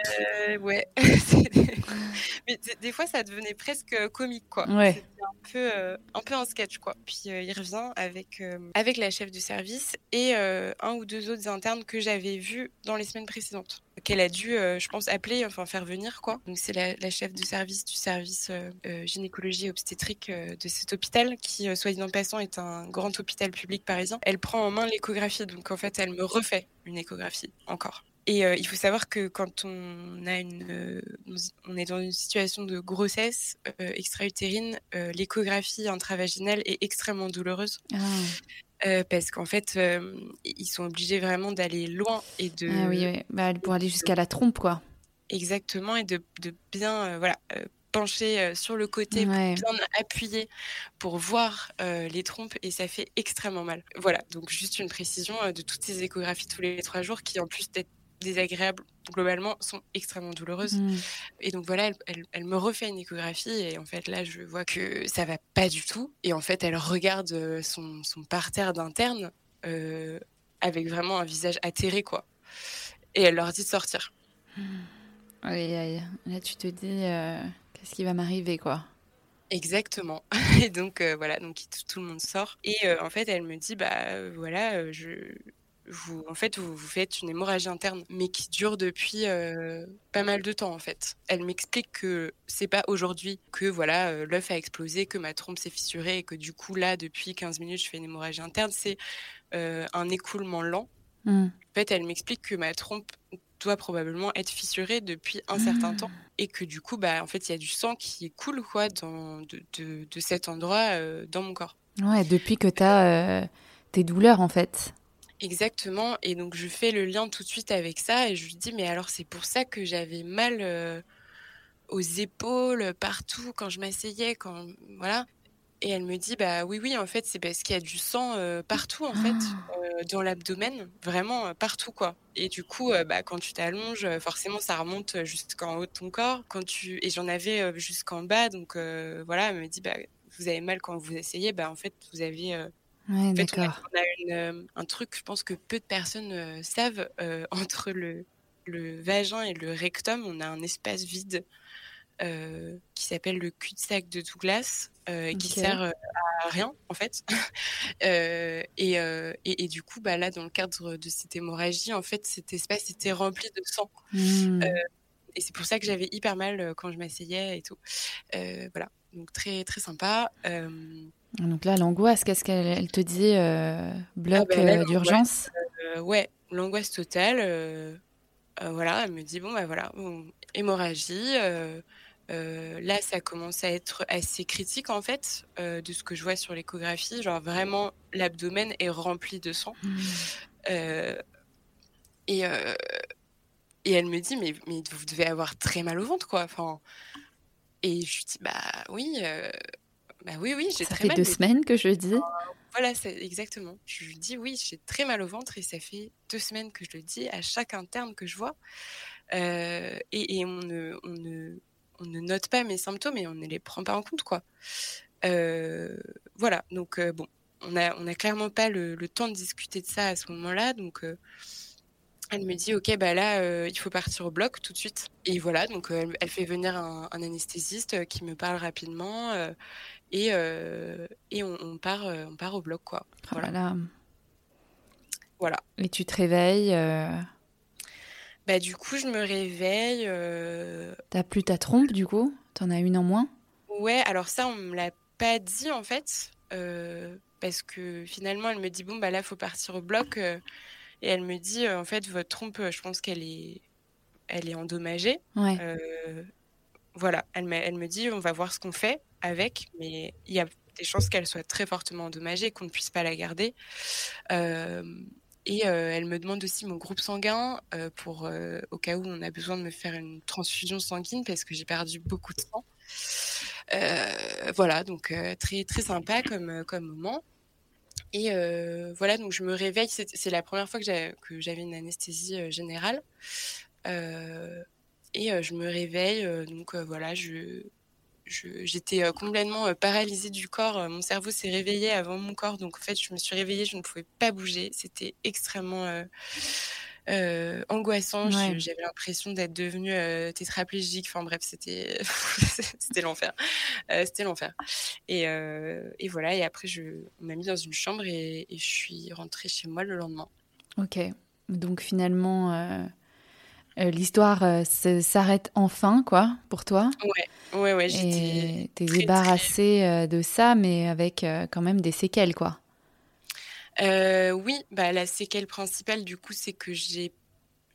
ouais. Mais des fois, ça devenait presque comique, quoi. Ouais. Un peu, un peu un sketch, quoi. Puis il revient avec, avec la chef de service et un ou deux autres internes que j'avais vus dans les semaines précédentes qu'elle a dû, euh, je pense, appeler, enfin faire venir quoi. Donc c'est la, chef de service du service euh, euh, gynécologie obstétrique de cet hôpital, qui, soit dit passant, est un grand hôpital public parisien. Elle prend en main l'échographie, donc en fait, elle me refait une échographie encore. Et il faut savoir que quand on a une, on est dans une situation de grossesse extra-utérine, l'échographie intravaginale est extrêmement douloureuse. Ah. Euh, parce qu'en fait, euh, ils sont obligés vraiment d'aller loin et de. Ah oui, oui. Bah, pour aller jusqu'à la trompe, quoi. Exactement, et de, de bien euh, voilà, pencher sur le côté, bien appuyer pour voir les trompes, et ça fait extrêmement mal. Voilà, donc juste une précision de toutes ces échographies tous les trois jours qui, en plus d'être désagréables globalement sont extrêmement douloureuses. Mm. Et donc voilà, elle, me refait une échographie et en fait là je vois que ça va pas du tout. Et en fait elle regarde euh, son, son parterre d'interne euh, avec vraiment un visage atterré quoi. Et elle leur dit de sortir. Oui, là tu te dis euh, qu'est-ce qui va m'arriver quoi? Exactement. Et donc voilà, donc tout, le monde sort. Et en fait, elle me dit bah voilà, je vous, en fait, vous, vous, faites une hémorragie interne, mais qui dure depuis euh, pas mal de temps, en fait. Elle m'explique que c'est pas aujourd'hui que voilà euh, l'œuf a explosé, que ma trompe s'est fissurée et que du coup là, depuis 15 minutes, je fais une hémorragie interne. C'est euh, un écoulement lent. Mmh. En fait, elle m'explique que ma trompe doit probablement être fissurée depuis un certain temps mmh. et que du coup, bah, en fait, il y a du sang qui coule quoi dans, de, de, de cet endroit dans mon corps. Ouais, depuis que tu as tes douleurs, en fait. Exactement. Et donc, je fais le lien tout de suite avec ça et je lui dis, mais alors, c'est pour ça que j'avais mal euh, aux épaules, partout, quand je m'asseyais, quand. Voilà. Et elle me dit, bah oui, oui, en fait, c'est parce qu'il y a du sang euh, partout, en fait, ah. euh, dans l'abdomen, vraiment partout, quoi. Et du coup, bah, quand tu t'allonges, forcément, ça remonte jusqu'en haut de ton corps. Quand tu... Et j'en avais jusqu'en bas, donc voilà, elle me dit, bah vous avez mal quand vous essayez, bah, en fait, vous avez. Ouais. On a, un truc, je pense que peu de personnes savent, entre le, le vagin et le rectum, on a un espace vide euh, qui s'appelle le cul-de-sac de Douglas, euh, qui sert euh, à rien en fait. et, et, du coup, bah, là, dans le cadre de cette hémorragie, en fait, cet espace était rempli de sang. Mmh. et c'est pour ça que j'avais hyper mal quand je m'asseyais et tout. voilà, donc très très sympa. Donc là, l'angoisse, qu'est-ce qu'elle te dit Bloc ah, bah, d'urgence Ouais, l'angoisse totale. voilà, elle me dit bon, bah voilà, hémorragie. Euh, là, ça commence à être assez critique en fait, euh, de ce que je vois sur l'échographie. Genre vraiment, l'abdomen est rempli de sang. Mmh. Euh, et, et elle me dit, mais, mais vous devez avoir très mal au ventre, quoi. Enfin, et je lui dis, bah oui, bah oui, oui, j'ai très mal. Ça fait deux semaines que je dis. Voilà, exactement. Je lui dis, oui, j'ai très mal au ventre et ça fait deux semaines que je le dis à chaque interne que je vois. et, et on ne, on ne on ne note pas mes symptômes et on ne les prend pas en compte, quoi. Euh, voilà, donc euh, bon, on a, on a clairement pas le, temps de discuter de ça à ce moment-là, donc euh, elle me dit, ok, bah là, il faut partir au bloc tout de suite. Et voilà, donc elle, fait venir un, anesthésiste qui me parle rapidement et, et on, part, on part au bloc, quoi. Oh voilà. Voilà. Et tu te réveilles bah, du coup, je me réveille. Euh... T'as plus ta trompe, du coup? T'en as une en moins? Ouais, alors ça, on me l'a pas dit, en fait. Euh, parce que finalement, elle me dit, bon, bah là, faut partir au bloc. Euh, et elle me dit, euh, en fait, votre trompe, je pense qu'elle est, elle est endommagée. Ouais. Voilà, elle me, dit, on va voir ce qu'on fait avec, mais il y a des chances qu'elle soit très fortement endommagée, qu'on ne puisse pas la garder. Et euh, elle me demande aussi mon groupe sanguin euh, pour euh, au cas où on a besoin de me faire une transfusion sanguine parce que j'ai perdu beaucoup de sang. voilà, donc très très sympa comme comme moment. Et voilà, donc je me réveille. C'est la première fois que j'avais une anesthésie générale. Et je me réveille. donc voilà, je j'étais euh, complètement euh, paralysée du corps. Euh, mon cerveau s'est réveillé avant mon corps. Donc, en fait, je me suis réveillée, je ne pouvais pas bouger. C'était extrêmement angoissant. J'avais l'impression d'être devenue tétraplégique. Enfin, bref, c'était c'était l'enfer. c'était l'enfer. Et, et, voilà. Et après, je, on m'a mis dans une chambre et, et, je suis rentrée chez moi le lendemain. Ok. Donc, finalement euh, l'histoire euh, s'arrête enfin, quoi, pour toi. Ouais, ouais, ouais. J'étais. T'es débarrassée euh, de ça, mais avec quand même des séquelles, quoi. oui, bah, la séquelle principale, du coup, c'est que j'ai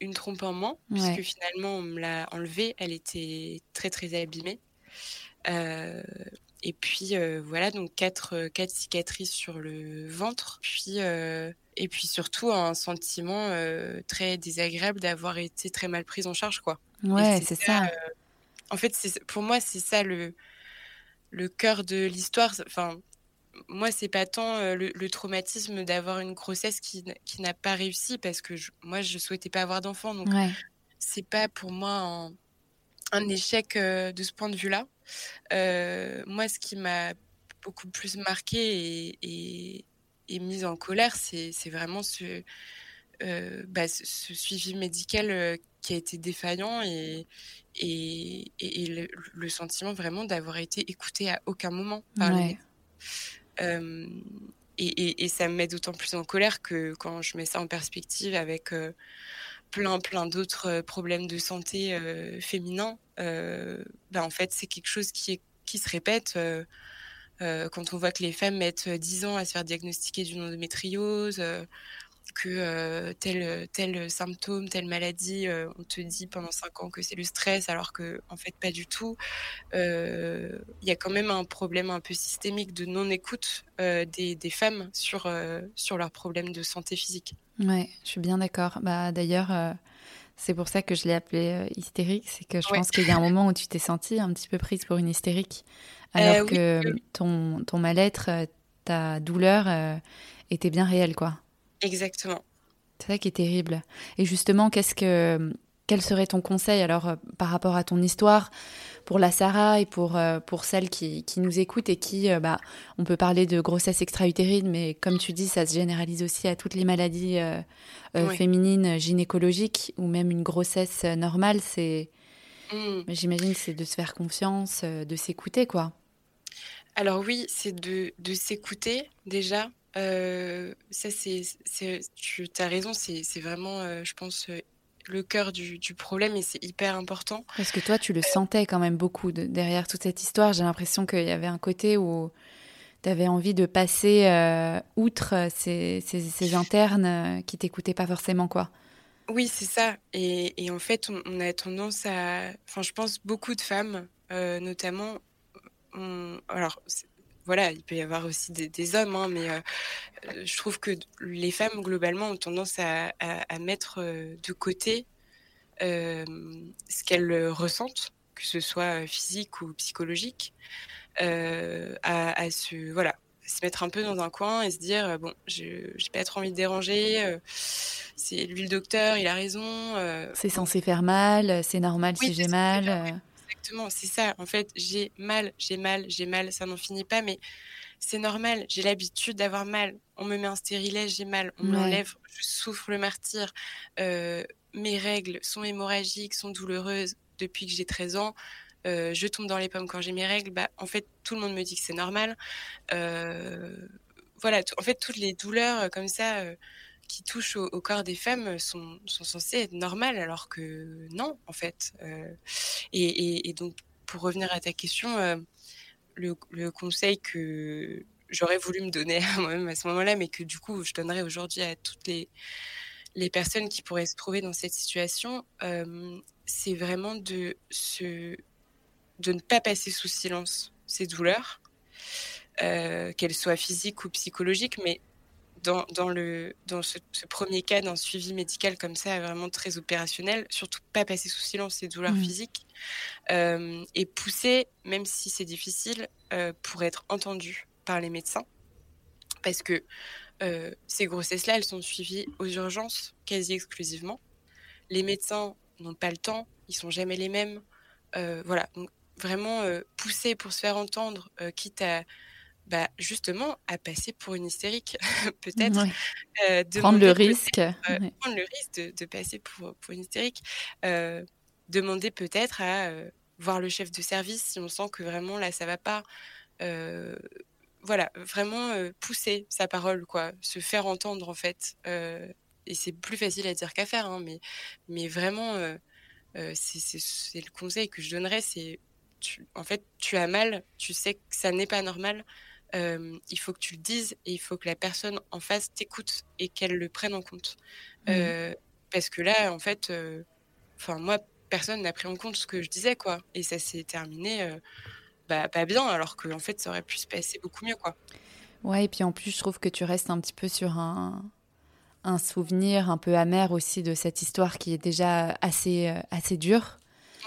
une trompe en moins, puisque finalement, on me l'a enlevée. Elle était très, très abîmée. Et puis, voilà, donc quatre, quatre cicatrices sur le ventre. Puis et puis surtout un sentiment euh, très désagréable d'avoir été très mal prise en charge quoi. Ouais, c'est ça. Euh, en fait, pour moi c'est ça le le cœur de l'histoire. Enfin, moi c'est pas tant euh, le, traumatisme d'avoir une grossesse qui, qui n'a pas réussi parce que moi je souhaitais pas avoir d'enfant donc ouais. c'est pas pour moi un, échec de ce point de vue là. moi ce qui m'a beaucoup plus marqué et, et et mise en colère, c'est vraiment ce, euh, bah, ce, suivi médical euh, qui a été défaillant et, et, et, le, sentiment vraiment d'avoir été écouté à aucun moment par euh, et, et, ça me met d'autant plus en colère que quand je mets ça en perspective avec plein plein d'autres problèmes de santé féminins, bah, en fait c'est quelque chose qui, est, qui se répète euh, quand on voit que les femmes mettent 10 ans à se faire diagnostiquer d'une endométriose, euh, que euh, tel, tel symptôme, telle maladie, on te dit pendant 5 ans que c'est le stress, alors que en fait pas du tout. Il y a quand même un problème un peu systémique de non-écoute des, des, femmes sur, sur leurs problèmes de santé physique. Ouais, je suis bien d'accord. Bah, D'ailleurs, c'est pour ça que je l'ai appelée hystérique. C'est que je pense qu'il y a un moment où tu t'es sentie un petit peu prise pour une hystérique. Alors euh, que ton, ton mal-être, euh, ta douleur euh, était bien réelle, quoi. Exactement. C'est ça qui est terrible. Et justement, qu'est-ce que, quel serait ton conseil alors par rapport à ton histoire pour la Sarah et pour, euh, pour celles qui, qui, nous écoutent et qui, euh, bah, on peut parler de grossesse extra-utérine, mais comme tu dis, ça se généralise aussi à toutes les maladies féminines gynécologiques ou même une grossesse normale. C'est, mmh. j'imagine, c'est de se faire confiance, de s'écouter, quoi. Alors oui, c'est de, de s'écouter déjà. ça, c'est, tu as raison, c'est, vraiment, je pense, le cœur du, problème et c'est hyper important. Parce que toi, tu le sentais quand même beaucoup derrière toute cette histoire. J'ai l'impression qu'il y avait un côté où tu avais envie de passer euh, outre ces, internes euh, qui t'écoutaient pas forcément, quoi. Oui, c'est ça. Et, en fait, on, a tendance à... Enfin, je pense beaucoup de femmes, euh, notamment... Alors, voilà, il peut y avoir aussi des, hommes, hein, mais euh, euh, je trouve que les femmes, globalement, ont tendance à, mettre euh, de côté ce qu'elles ressentent, que ce soit physique ou psychologique, à, se, voilà, se mettre un peu dans un coin et se dire bon, j'ai pas trop envie de déranger, c'est lui le docteur, il a raison. c'est censé faire mal, c'est normal si j'ai mal c'est ça. En fait, j'ai mal, j'ai mal, j'ai mal, ça n'en finit pas, mais c'est normal. J'ai l'habitude d'avoir mal. On me met un stérilet, j'ai mal. On m'enlève, je souffre le martyr. Euh, mes règles sont hémorragiques, sont douloureuses depuis que j'ai 13 ans. Euh, je tombe dans les pommes quand j'ai mes règles. Bah, en fait, tout le monde me dit que c'est normal. Euh, voilà, en fait, toutes les douleurs comme ça qui touchent au, corps des femmes sont, sont, censées être normales, alors que non, en fait. Euh, et, donc, pour revenir à ta question, euh, le, conseil que j'aurais voulu me donner à moi-même à ce moment-là, mais que du coup, je donnerais aujourd'hui à toutes les, personnes qui pourraient se trouver dans cette situation, euh, c'est vraiment de, de ne pas passer sous silence ces douleurs, qu'elles soient physiques ou psychologiques, mais dans, le, dans ce, premier cas d'un suivi médical comme ça, vraiment très opérationnel, surtout pas passer sous silence ces douleurs mmh. physiques euh, et pousser, même si c'est difficile, euh, pour être entendu par les médecins. Parce que euh, ces grossesses-là, elles sont suivies aux urgences quasi exclusivement. Les médecins n'ont pas le temps, ils sont jamais les mêmes. voilà, donc vraiment pousser pour se faire entendre, quitte à bah, justement à passer pour une hystérique, peut-être. Euh, prendre le risque. Euh, prendre le risque de, passer pour, pour une hystérique. Euh, demander peut-être à voir le chef de service si on sent que vraiment là, ça va pas. voilà, vraiment pousser sa parole, quoi. Se faire entendre, en fait. et c'est plus facile à dire qu'à faire, hein, mais, mais vraiment, c'est le conseil que je donnerais, c'est en fait, tu as mal, tu sais que ça n'est pas normal, il faut que tu le dises et il faut que la personne en face t'écoute et qu'elle le prenne en compte. Mmh. parce que là, en fait, enfin moi, personne n'a pris en compte ce que je disais, quoi. Et ça s'est terminé bah, pas bien, alors qu'en en fait, ça aurait pu se passer beaucoup mieux, quoi. Ouais, et puis en plus, je trouve que tu restes un petit peu sur un, un souvenir un peu amer aussi de cette histoire qui est déjà assez, assez dure.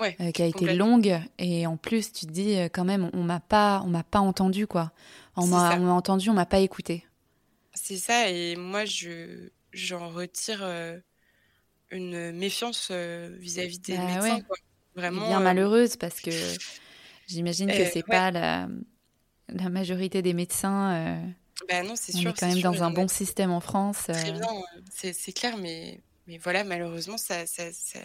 Euh, qui a été longue. Et en plus, tu te dis euh, quand même, on, m'a pas, on m'a pas entendu quoi. On m'a, entendu, on m'a pas écouté. C'est ça. Et moi, je, j'en retire euh, une méfiance vis-à-vis des bah médecins. Vraiment. Bien malheureuse parce que j'imagine que c'est pas la, la majorité des médecins. Bah non, c'est sûr. On est quand même dans un bon système en France. Très bien, c'est, clair, mais, mais voilà, malheureusement, ça, ça ça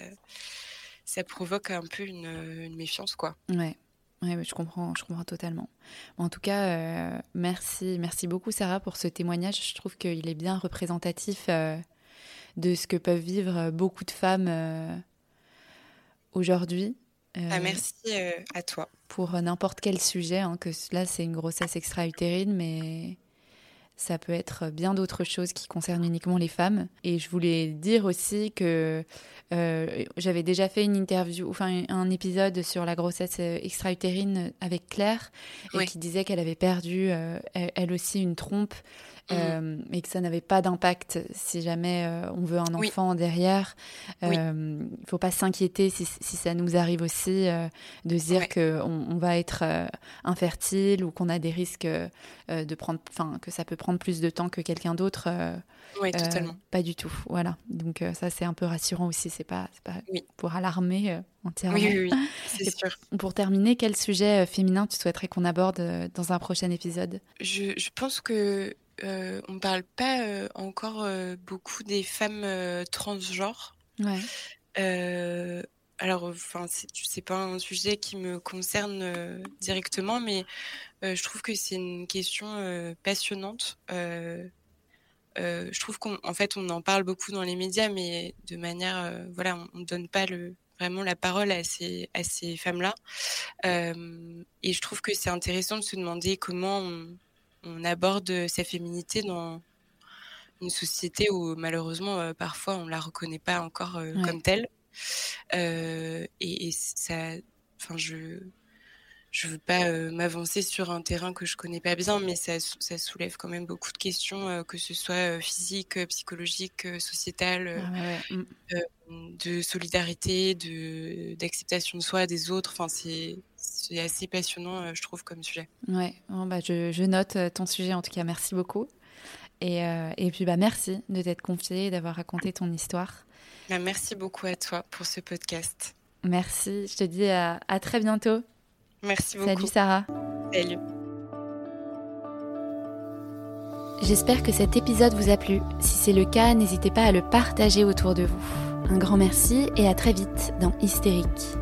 provoque un peu une, méfiance, quoi. Ouais. Ouais, je comprends, je comprends totalement. En tout cas, euh, merci, merci beaucoup Sarah pour ce témoignage. Je trouve qu'il est bien représentatif euh, de ce que peuvent vivre beaucoup de femmes euh, aujourd'hui. Ah, merci à toi. Pour n'importe quel sujet, hein, que là c'est une grossesse extra-utérine, mais ça peut être bien d'autres choses qui concernent uniquement les femmes. Et je voulais dire aussi que euh, j'avais déjà fait une interview, enfin un épisode sur la grossesse euh, extra-utérine avec Claire, et qui disait qu'elle avait perdu, euh, elle aussi, une trompe Mmh. Euh, et que ça n'avait pas d'impact si jamais euh, on veut un enfant derrière. Il ne faut pas s'inquiéter si, ça nous arrive aussi de se dire qu'on on va être infertile ou qu'on a des risques de prendre, enfin que ça peut prendre plus de temps que quelqu'un d'autre. oui, totalement. Pas du tout. Voilà. Donc ça c'est un peu rassurant aussi. C'est pas, pas pour alarmer entièrement. Oui, oui, c'est sûr. Pour terminer, quel sujet féminin tu souhaiterais qu'on aborde dans un prochain épisode? Je, je pense que euh, on ne parle pas euh, encore euh, beaucoup des femmes transgenres. Ouais. alors, enfin, c'est pas un sujet qui me concerne directement, mais je trouve que c'est une question passionnante. je trouve qu'en fait, on en parle beaucoup dans les médias, mais de manière, voilà, on ne donne pas le, vraiment la parole à ces, à ces femmes-là. et je trouve que c'est intéressant de se demander comment on, on aborde sa féminité dans une société où malheureusement euh, parfois on la reconnaît pas encore euh, comme telle. Euh, et, ça, enfin je je veux pas m'avancer sur un terrain que je connais pas bien, mais ça, ça soulève quand même beaucoup de questions, que ce soit physique, psychologique, sociétale, ah mm. de solidarité, de d'acceptation de soi, des autres. Enfin, c'est c'est assez passionnant, euh, je trouve, comme sujet. Ouais, bah, je, note euh, ton sujet en tout cas. Merci beaucoup. Et, euh, et puis, bah, merci de t'être confiée et d'avoir raconté ton histoire. Bah, merci beaucoup à toi pour ce podcast. Merci. Je te dis à, à très bientôt. Merci beaucoup. Salut Sarah. Salut. J'espère que cet épisode vous a plu. Si c'est le cas, n'hésitez pas à le partager autour de vous. Un grand merci et à très vite dans Hystérique.